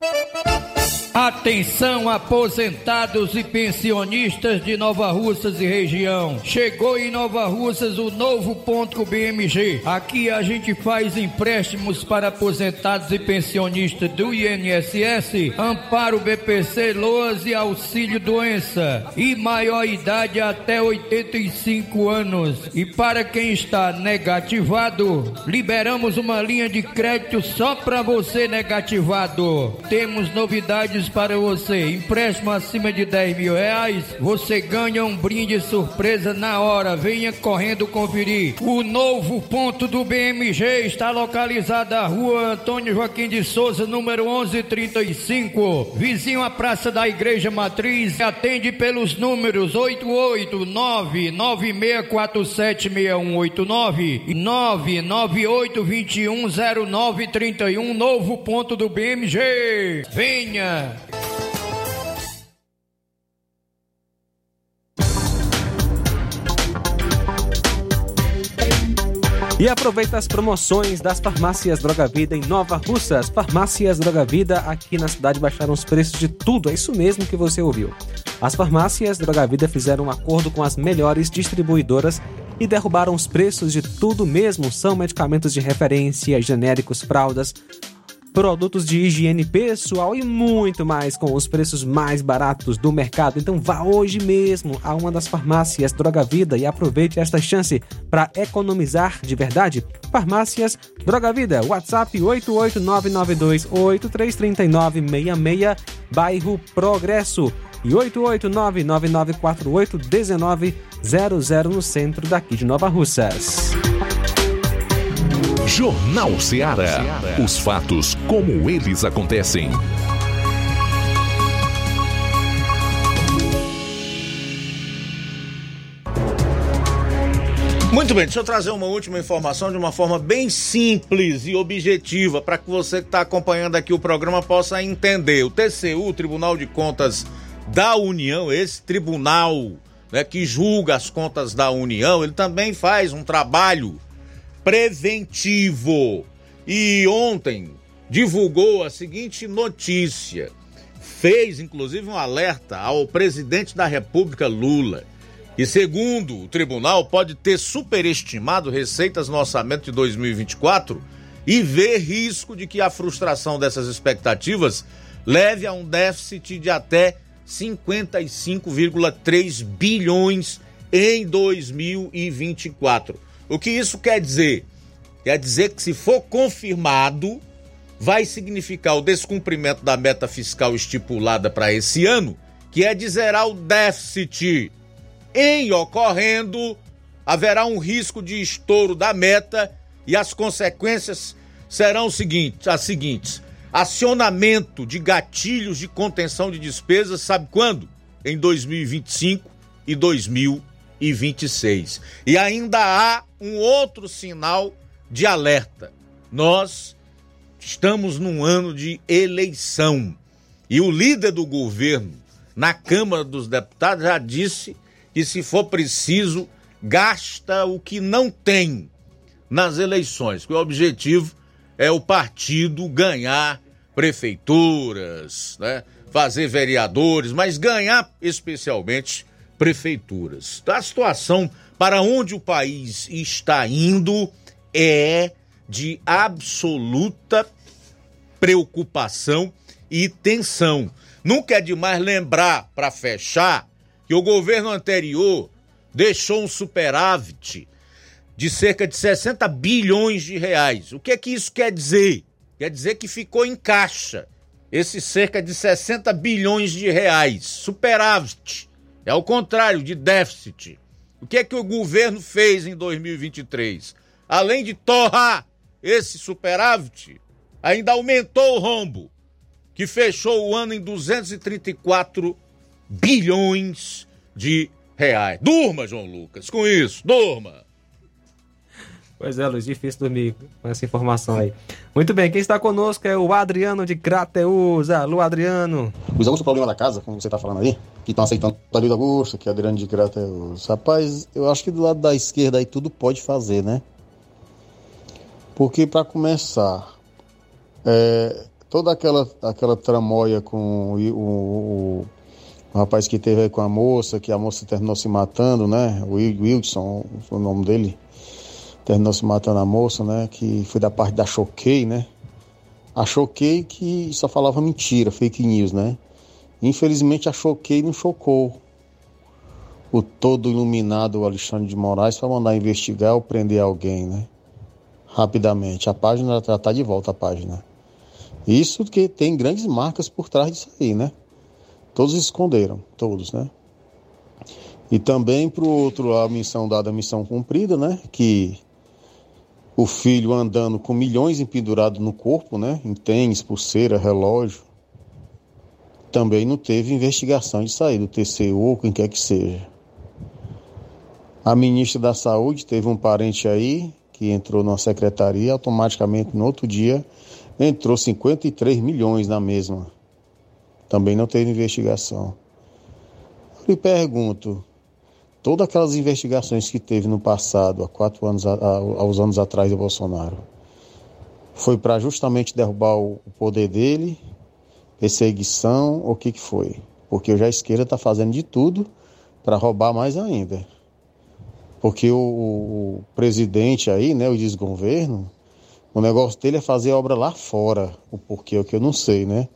Speaker 2: Thank you.
Speaker 11: Atenção aposentados e pensionistas de Nova Russas e região. Chegou em Nova Russas o novo ponto BMG. Aqui a gente faz empréstimos para aposentados e pensionistas do INSS, Amparo BPC, Loas e Auxílio Doença. E maior idade até 85 anos. E para quem está negativado, liberamos uma linha de crédito só para você negativado. Temos novidades para você. Empréstimo acima de 10 mil reais, você ganha um brinde surpresa na hora. Venha correndo conferir. O novo ponto do BMG está localizado na rua Antônio Joaquim de Souza, número 1135, vizinho à Praça da Igreja Matriz. Atende pelos números 889-9647-6189 e 998-210931. Novo ponto do BMG. Venha!
Speaker 2: E aproveita as promoções das farmácias Droga Vida em Nova Russas. Farmácias Droga Vida aqui na cidade baixaram os preços de tudo. É isso mesmo que você ouviu. As farmácias Droga Vida fizeram um acordo com as melhores distribuidoras e derrubaram os preços de tudo mesmo. São medicamentos de referência, genéricos, fraldas, produtos de higiene pessoal e muito mais com os preços mais baratos do mercado. Então vá hoje mesmo a uma das farmácias Droga Vida e aproveite esta chance para economizar de verdade. Farmácias Droga Vida, WhatsApp 88992833966, bairro Progresso e 88999481900 no centro daqui de Nova Russas.
Speaker 7: Jornal Ceará. Os fatos como eles acontecem.
Speaker 1: Muito bem, deixa eu trazer uma última informação de uma forma bem simples e objetiva para que você que está acompanhando aqui o programa possa entender. O TCU, Tribunal de Contas da União, esse tribunal né, que julga as contas da União, ele também faz um trabalho preventivo. E ontem divulgou a seguinte notícia. Fez inclusive um alerta ao presidente da República Lula. E segundo o tribunal, pode ter superestimado receitas no orçamento de 2024 e vê risco de que a frustração dessas expectativas leve a um déficit de até 55,3 bilhões em 2024. O que isso quer dizer? Quer dizer que, se for confirmado, vai significar o descumprimento da meta fiscal estipulada para esse ano, que é de zerar o déficit. Em ocorrendo, haverá um risco de estouro da meta e as consequências serão seguintes, as seguintes: acionamento de gatilhos de contenção de despesas, sabe quando? em 2025 e 2026. E ainda há um outro sinal de alerta. Nós estamos num ano de eleição e o líder do governo na Câmara dos Deputados já disse que se for preciso gasta o que não tem nas eleições, que o objetivo é o partido ganhar prefeituras, né? fazer vereadores, mas ganhar especialmente prefeituras. A situação para onde o país está indo é de absoluta preocupação e tensão. Nunca é demais lembrar, para fechar, que o governo anterior deixou um superávit de cerca de 60 bilhões de reais. O que é que isso quer dizer? Quer dizer que ficou em caixa esse cerca de 60 bilhões de reais. Superávit. É o contrário de déficit. O que é que o governo fez em 2023? Além de torrar esse superávit, ainda aumentou o rombo, que fechou o ano em 234 bilhões de reais. Durma, João Lucas, com isso, durma.
Speaker 2: Pois é, Luiz, difícil dormir com essa informação aí. Muito bem, quem está conosco é o Adriano de Crateus. Alô, Adriano.
Speaker 19: Luiz Augusto, o problema da casa, como você está falando aí, que estão aceitando o Luiz Augusto, que é Adriano de Crateus. Rapaz, eu acho que do lado da esquerda aí tudo pode fazer, né? Porque, para começar, é, toda aquela, aquela tramóia com o, o, o, rapaz que teve aí com a moça, que a moça terminou se matando, né? O Wilson, o nome dele terminou se matando a moça, né? Que foi da parte da Choquei, né? A Choquei que só falava mentira, fake news, né? Infelizmente a Choquei não chocou o todo iluminado Alexandre de Moraes para mandar investigar ou prender alguém, né? Rapidamente. A página já está de volta a página. Isso que tem grandes marcas por trás disso aí, né? Todos esconderam, todos, né? E também para o outro, a missão dada, a missão cumprida, né? Que o filho andando com milhões empendurados no corpo, né? Em tênis, pulseira, relógio. Também não teve investigação de sair do TCU ou quem quer que seja. A ministra da Saúde teve um parente aí que entrou na secretaria, automaticamente no outro dia entrou 53 milhões na mesma. Também não teve investigação. Eu lhe pergunto, todas aquelas investigações que teve no passado, há quatro anos, aos anos atrás do Bolsonaro, foi para justamente derrubar o poder dele, perseguição, o que, que foi? Porque hoje a esquerda está fazendo de tudo para roubar mais ainda. Porque o, o, presidente aí, né, o desgoverno, o negócio dele é fazer obra lá fora. O porquê, o que eu não sei, né?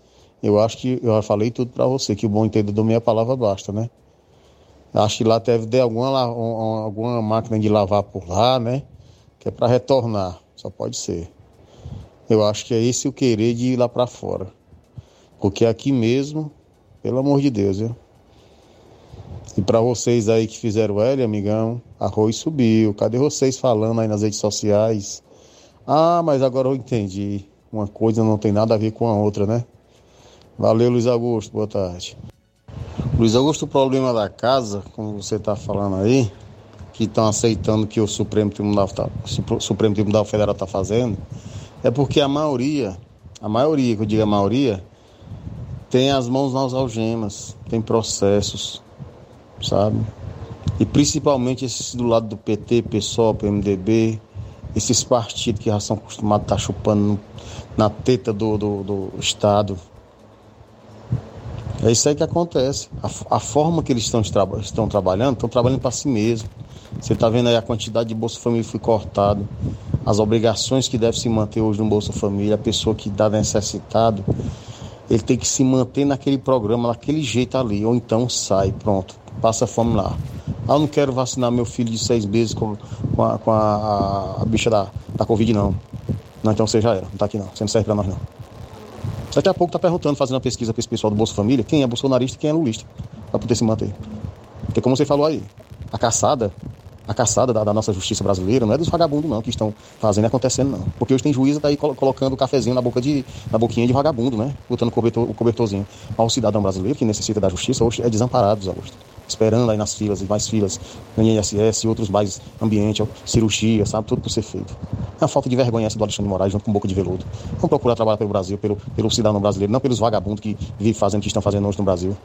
Speaker 19: Eu acho que eu já falei tudo para você, que o bom entendedor minha palavra basta, né? Acho que lá deve ter alguma, alguma máquina de lavar por lá, né? Que é para retornar. Só pode ser. Eu acho que é esse o querer de ir lá para fora. Porque aqui mesmo, pelo amor de Deus, viu? E para vocês aí que fizeram L, amigão, arroz subiu. Cadê vocês falando aí nas redes sociais? Ah, mas agora eu entendi. Uma coisa não tem nada a ver com a outra, né? Valeu, Luiz Augusto. Boa tarde. Luiz Augusto, o problema da casa, como você está falando aí, que estão aceitando que o Supremo Tribunal, tá, Supremo Tribunal Federal está fazendo, é porque a maioria, a maioria, que eu digo a maioria, tem as mãos nas algemas, tem processos, sabe? E principalmente esses do lado do PT, PSOL, PMDB, esses partidos que já são acostumados a estar tá chupando na teta do, do, do Estado, é isso aí que acontece. A, a forma que eles estão, estão trabalhando, estão trabalhando para si mesmo. Você está vendo aí a quantidade de Bolsa Família foi cortado, as obrigações que deve se manter hoje no Bolsa Família, a pessoa que dá necessitado, ele tem que se manter naquele programa, daquele jeito ali, ou então sai, pronto, passa fome lá. Ah, eu não quero vacinar meu filho de seis meses com, com, a, com a, a, bicha da, da Covid, não. Não, então você já era, não tá aqui não, você não serve para nós não. Daqui a pouco tá perguntando, fazendo uma pesquisa para esse pessoal do Bolsa Família, quem é bolsonarista e quem é lulista, para poder se manter. Porque como você falou aí, a caçada a caçada da, da, nossa justiça brasileira não é dos vagabundos, não, que estão fazendo e acontecendo, não. Porque hoje tem juíza tá aí colocando o cafezinho na boca de, na boquinha de vagabundo, né? Botando o, cobertor, o cobertorzinho. Ao cidadão brasileiro que necessita da justiça, hoje é desamparado, Augusto. Esperando aí nas filas e mais filas, no INSS e outros mais ambiente, cirurgia, sabe? Tudo por ser feito. É uma falta de vergonha essa do Alexandre de Moraes junto com boca de veludo. Vamos procurar trabalhar pelo Brasil, pelo, pelo cidadão brasileiro, não pelos vagabundos que vivem fazendo o que estão fazendo hoje no Brasil.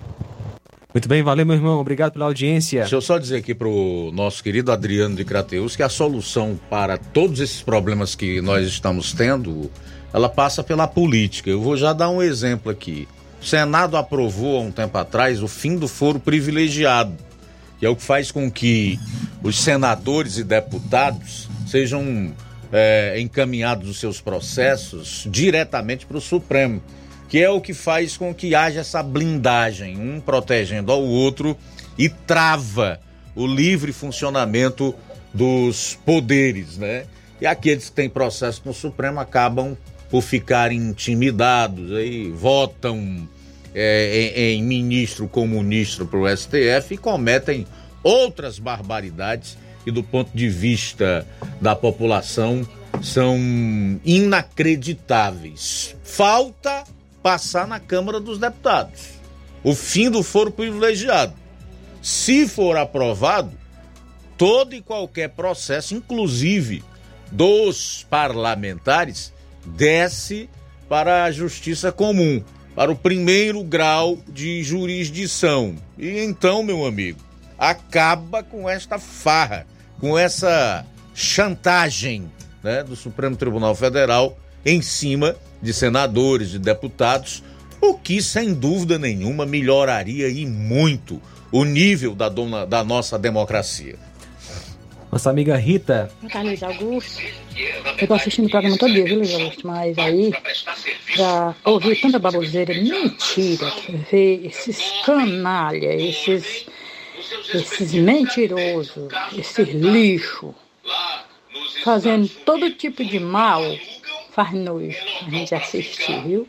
Speaker 2: Muito bem, valeu, meu irmão. Obrigado pela audiência.
Speaker 1: Deixa eu só dizer aqui para o nosso querido Adriano de Crateus que a solução para todos esses problemas que nós estamos tendo, ela passa pela política. Eu vou já dar um exemplo aqui. O Senado aprovou há um tempo atrás o fim do foro privilegiado, que é o que faz com que os senadores e deputados sejam é, encaminhados os seus processos diretamente para o Supremo que é o que faz com que haja essa blindagem, um protegendo ao outro e trava o livre funcionamento dos poderes, né? E aqueles que têm processo no Supremo acabam por ficar intimidados, aí votam é, em, em ministro comunista para o STF e cometem outras barbaridades que, do ponto de vista da população, são inacreditáveis. Falta passar na Câmara dos Deputados. O fim do foro privilegiado. Se for aprovado, todo e qualquer processo, inclusive dos parlamentares, desce para a justiça comum, para o primeiro grau de jurisdição. E então, meu amigo, acaba com esta farra, com essa chantagem né, do Supremo Tribunal Federal em cima de senadores, de deputados, o que sem dúvida nenhuma melhoraria e muito o nível da, dona, da nossa democracia.
Speaker 2: Nossa amiga Rita.
Speaker 20: Carlos Augusto. Eu tô assistindo o programa todo dia, viu, Luiz Augusto? Mas aí, já ouvi tanta baboseira, mentira, ver esses canalha, esses, esses mentirosos, esses lixo, fazendo todo tipo de mal faz nojo a gente assistir, viu?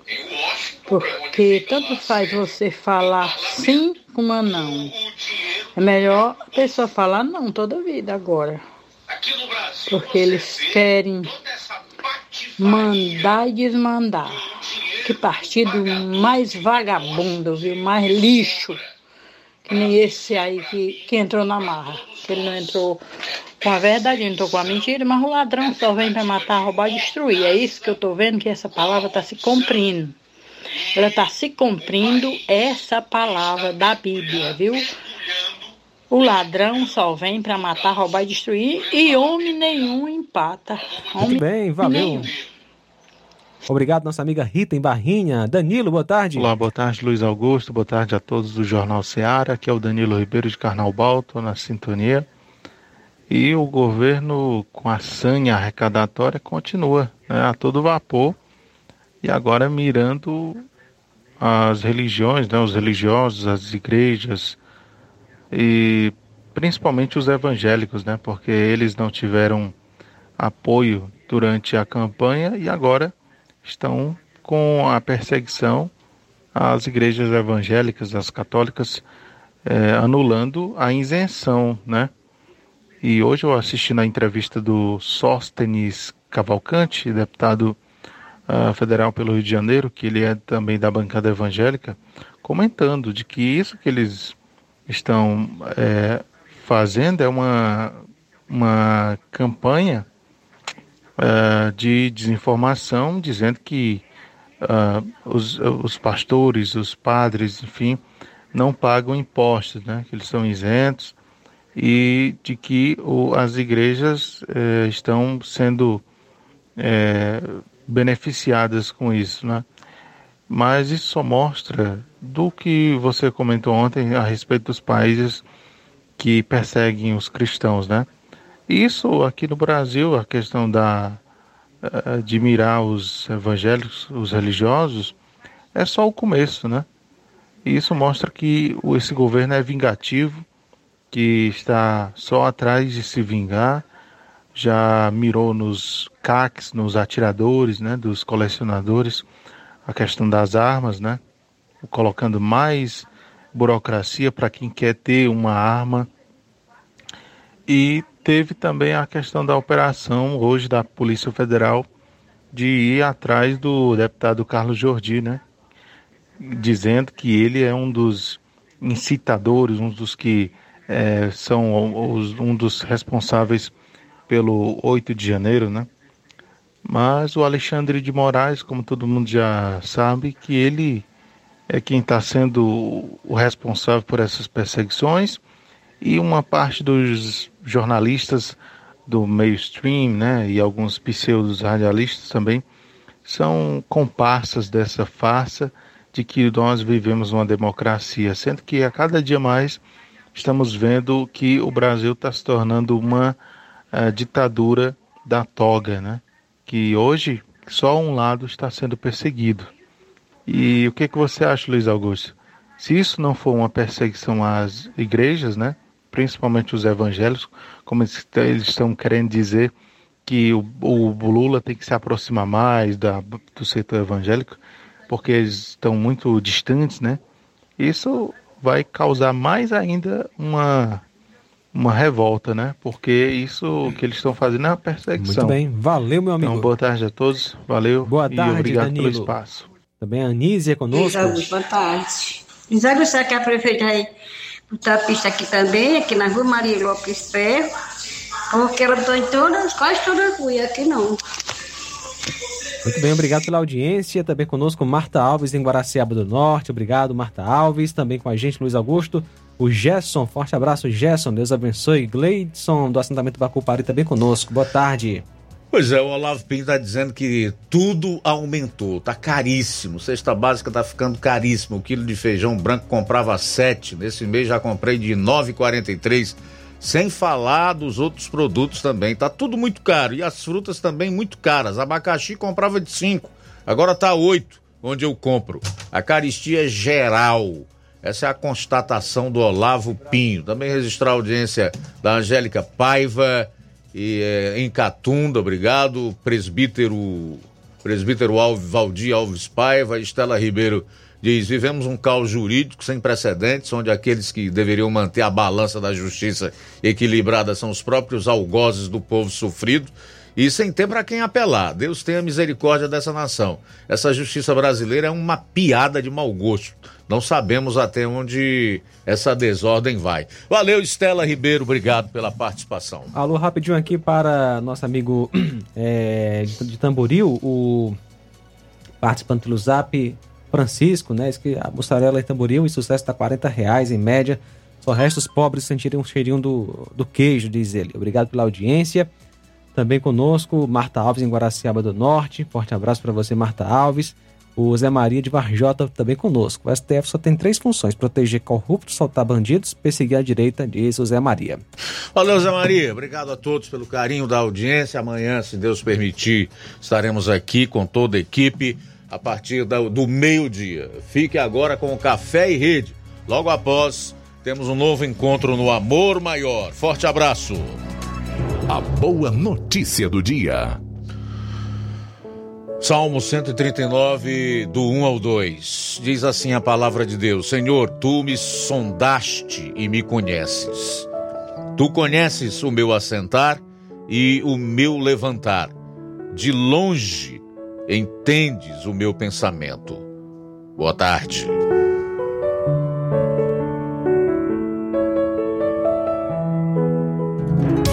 Speaker 20: Porque tanto faz você falar sim como não. É melhor a pessoa falar não toda vida agora. Porque eles querem mandar e desmandar. Que partido mais vagabundo, viu? Mais lixo. Que nem esse aí que, que entrou na marra. Que ele não entrou com a verdade, não estou com a mentira, mas o ladrão só vem para matar, roubar e destruir. É isso que eu estou vendo que essa palavra está se cumprindo. Ela está se cumprindo essa palavra da Bíblia, viu? O ladrão só vem para matar, roubar e destruir, e homem nenhum empata. Homem
Speaker 2: Muito bem, valeu.
Speaker 20: Nenhum.
Speaker 2: Obrigado, nossa amiga Rita em Barrinha. Danilo, boa tarde.
Speaker 21: Olá, boa tarde, Luiz Augusto. Boa tarde a todos do Jornal Seara. Aqui é o Danilo Ribeiro de Carnaubal, estou na sintonia. E o governo, com a sanha arrecadatória, continua né, a todo vapor e agora mirando as religiões, né, os religiosos, as igrejas e principalmente os evangélicos, né, porque eles não tiveram apoio durante a campanha e agora estão com a perseguição às igrejas evangélicas, às católicas, é, anulando a isenção, né? E hoje eu assisti na entrevista do Sóstenes Cavalcante, deputado uh, federal pelo Rio de Janeiro, que ele é também da bancada evangélica, comentando de que isso que eles estão é, fazendo é uma, uma campanha uh, de desinformação, dizendo que uh, os, os pastores, os padres, enfim, não pagam impostos, né? que eles são isentos e de que o, as igrejas eh, estão sendo eh, beneficiadas com isso, né? Mas isso só mostra do que você comentou ontem a respeito dos países que perseguem os cristãos, né? Isso aqui no Brasil, a questão da eh, de mirar os evangélicos, os religiosos, é só o começo, né? E isso mostra que esse governo é vingativo, que está só atrás de se vingar, já mirou nos CACs, nos atiradores, né, dos colecionadores, a questão das armas, né, colocando mais burocracia para quem quer ter uma arma e teve também a questão da operação hoje da Polícia Federal de ir atrás do deputado Carlos Jordi, né? Dizendo que ele é um dos incitadores, um dos que é, são os, um dos responsáveis pelo 8 de janeiro, né? Mas o Alexandre de Moraes, como todo mundo já sabe, que ele é quem está sendo o responsável por essas perseguições e uma parte dos jornalistas do mainstream, né, e alguns pseudos radialistas também são comparsas dessa farsa de que nós vivemos uma democracia, sendo que a cada dia mais estamos vendo que o Brasil está se tornando uma uh, ditadura da toga, né? Que hoje só um lado está sendo perseguido. E o que, que você acha, Luiz Augusto? Se isso não for uma perseguição às igrejas, né? Principalmente os evangélicos, como eles estão querendo dizer que o, o Lula tem que se aproximar mais da, do setor evangélico, porque eles estão muito distantes, né? Isso vai causar mais ainda uma uma revolta, né? Porque isso que eles estão fazendo é uma perseguição.
Speaker 2: Muito bem, valeu meu amigo.
Speaker 21: Então, boa tarde a todos, valeu.
Speaker 2: Boa tarde,
Speaker 21: e obrigado
Speaker 2: Danilo.
Speaker 21: pelo espaço.
Speaker 2: Também a Anísia conosco.
Speaker 22: Luiz boa tarde. Augusto, será que a prefeita vai botar a pista aqui também, aqui na rua Maria Lopes Ferro? Porque ela botou em todas, quase todas as ruas, aqui não.
Speaker 2: Muito bem, obrigado pela audiência. Também conosco Marta Alves em Guaraciaba do Norte. Obrigado, Marta Alves. Também com a gente, Luiz Augusto. O Gerson, forte abraço, Gerson. Deus abençoe. Gleidson, do assentamento Bacupari, também conosco. Boa tarde.
Speaker 1: Pois é, o Olavo Pinto está dizendo que tudo aumentou, tá caríssimo. Cesta básica tá ficando caríssimo. O quilo de feijão branco comprava 7, nesse mês já comprei de 9,43, sem falar dos outros produtos também. Tá tudo muito caro e as frutas também muito caras. Abacaxi comprava de 5, agora tá 8, onde eu compro. A caristia é geral. Essa é a constatação do Olavo Pinho. Também registrar a audiência da Angélica Paiva e é, em Catunda, obrigado. Presbítero, presbítero Alves, Valdir Alves Paiva, Estela Ribeiro diz: vivemos um caos jurídico sem precedentes, onde aqueles que deveriam manter a balança da justiça equilibrada são os próprios algozes do povo sofrido e sem ter para quem apelar. Deus tenha misericórdia dessa nação. Essa justiça brasileira é uma piada de mau gosto. Não sabemos até onde essa desordem vai. Valeu, Estela Ribeiro, obrigado pela participação.
Speaker 2: Alô, rapidinho aqui para nosso amigo é, de Tamboril, o participante pelo Zap, Francisco, né? Diz que a mussarela em Tamboril em sucesso está 40 reais em média. Só resta os pobres sentirem um cheirinho do, do queijo, diz ele. Obrigado pela audiência. Também conosco, Marta Alves em Guaraciaba do Norte. Forte abraço para você, Marta Alves. O Zé Maria de Varjota também conosco. O STF só tem três funções: proteger corruptos, soltar bandidos, perseguir a direita, diz o Zé Maria.
Speaker 1: Valeu, Zé Maria. Obrigado a todos pelo carinho da audiência. Amanhã, se Deus permitir, estaremos aqui com toda a equipe a partir do, do meio-dia. Fique agora com o Café e Rede. Logo após, temos um novo encontro no Amor Maior. Forte abraço.
Speaker 7: A boa notícia do dia.
Speaker 1: Salmo 139, do 1 ao 2. Diz assim a palavra de Deus: Senhor, tu me sondaste e me conheces. Tu conheces o meu assentar e o meu levantar. De longe entendes o meu pensamento. Boa tarde.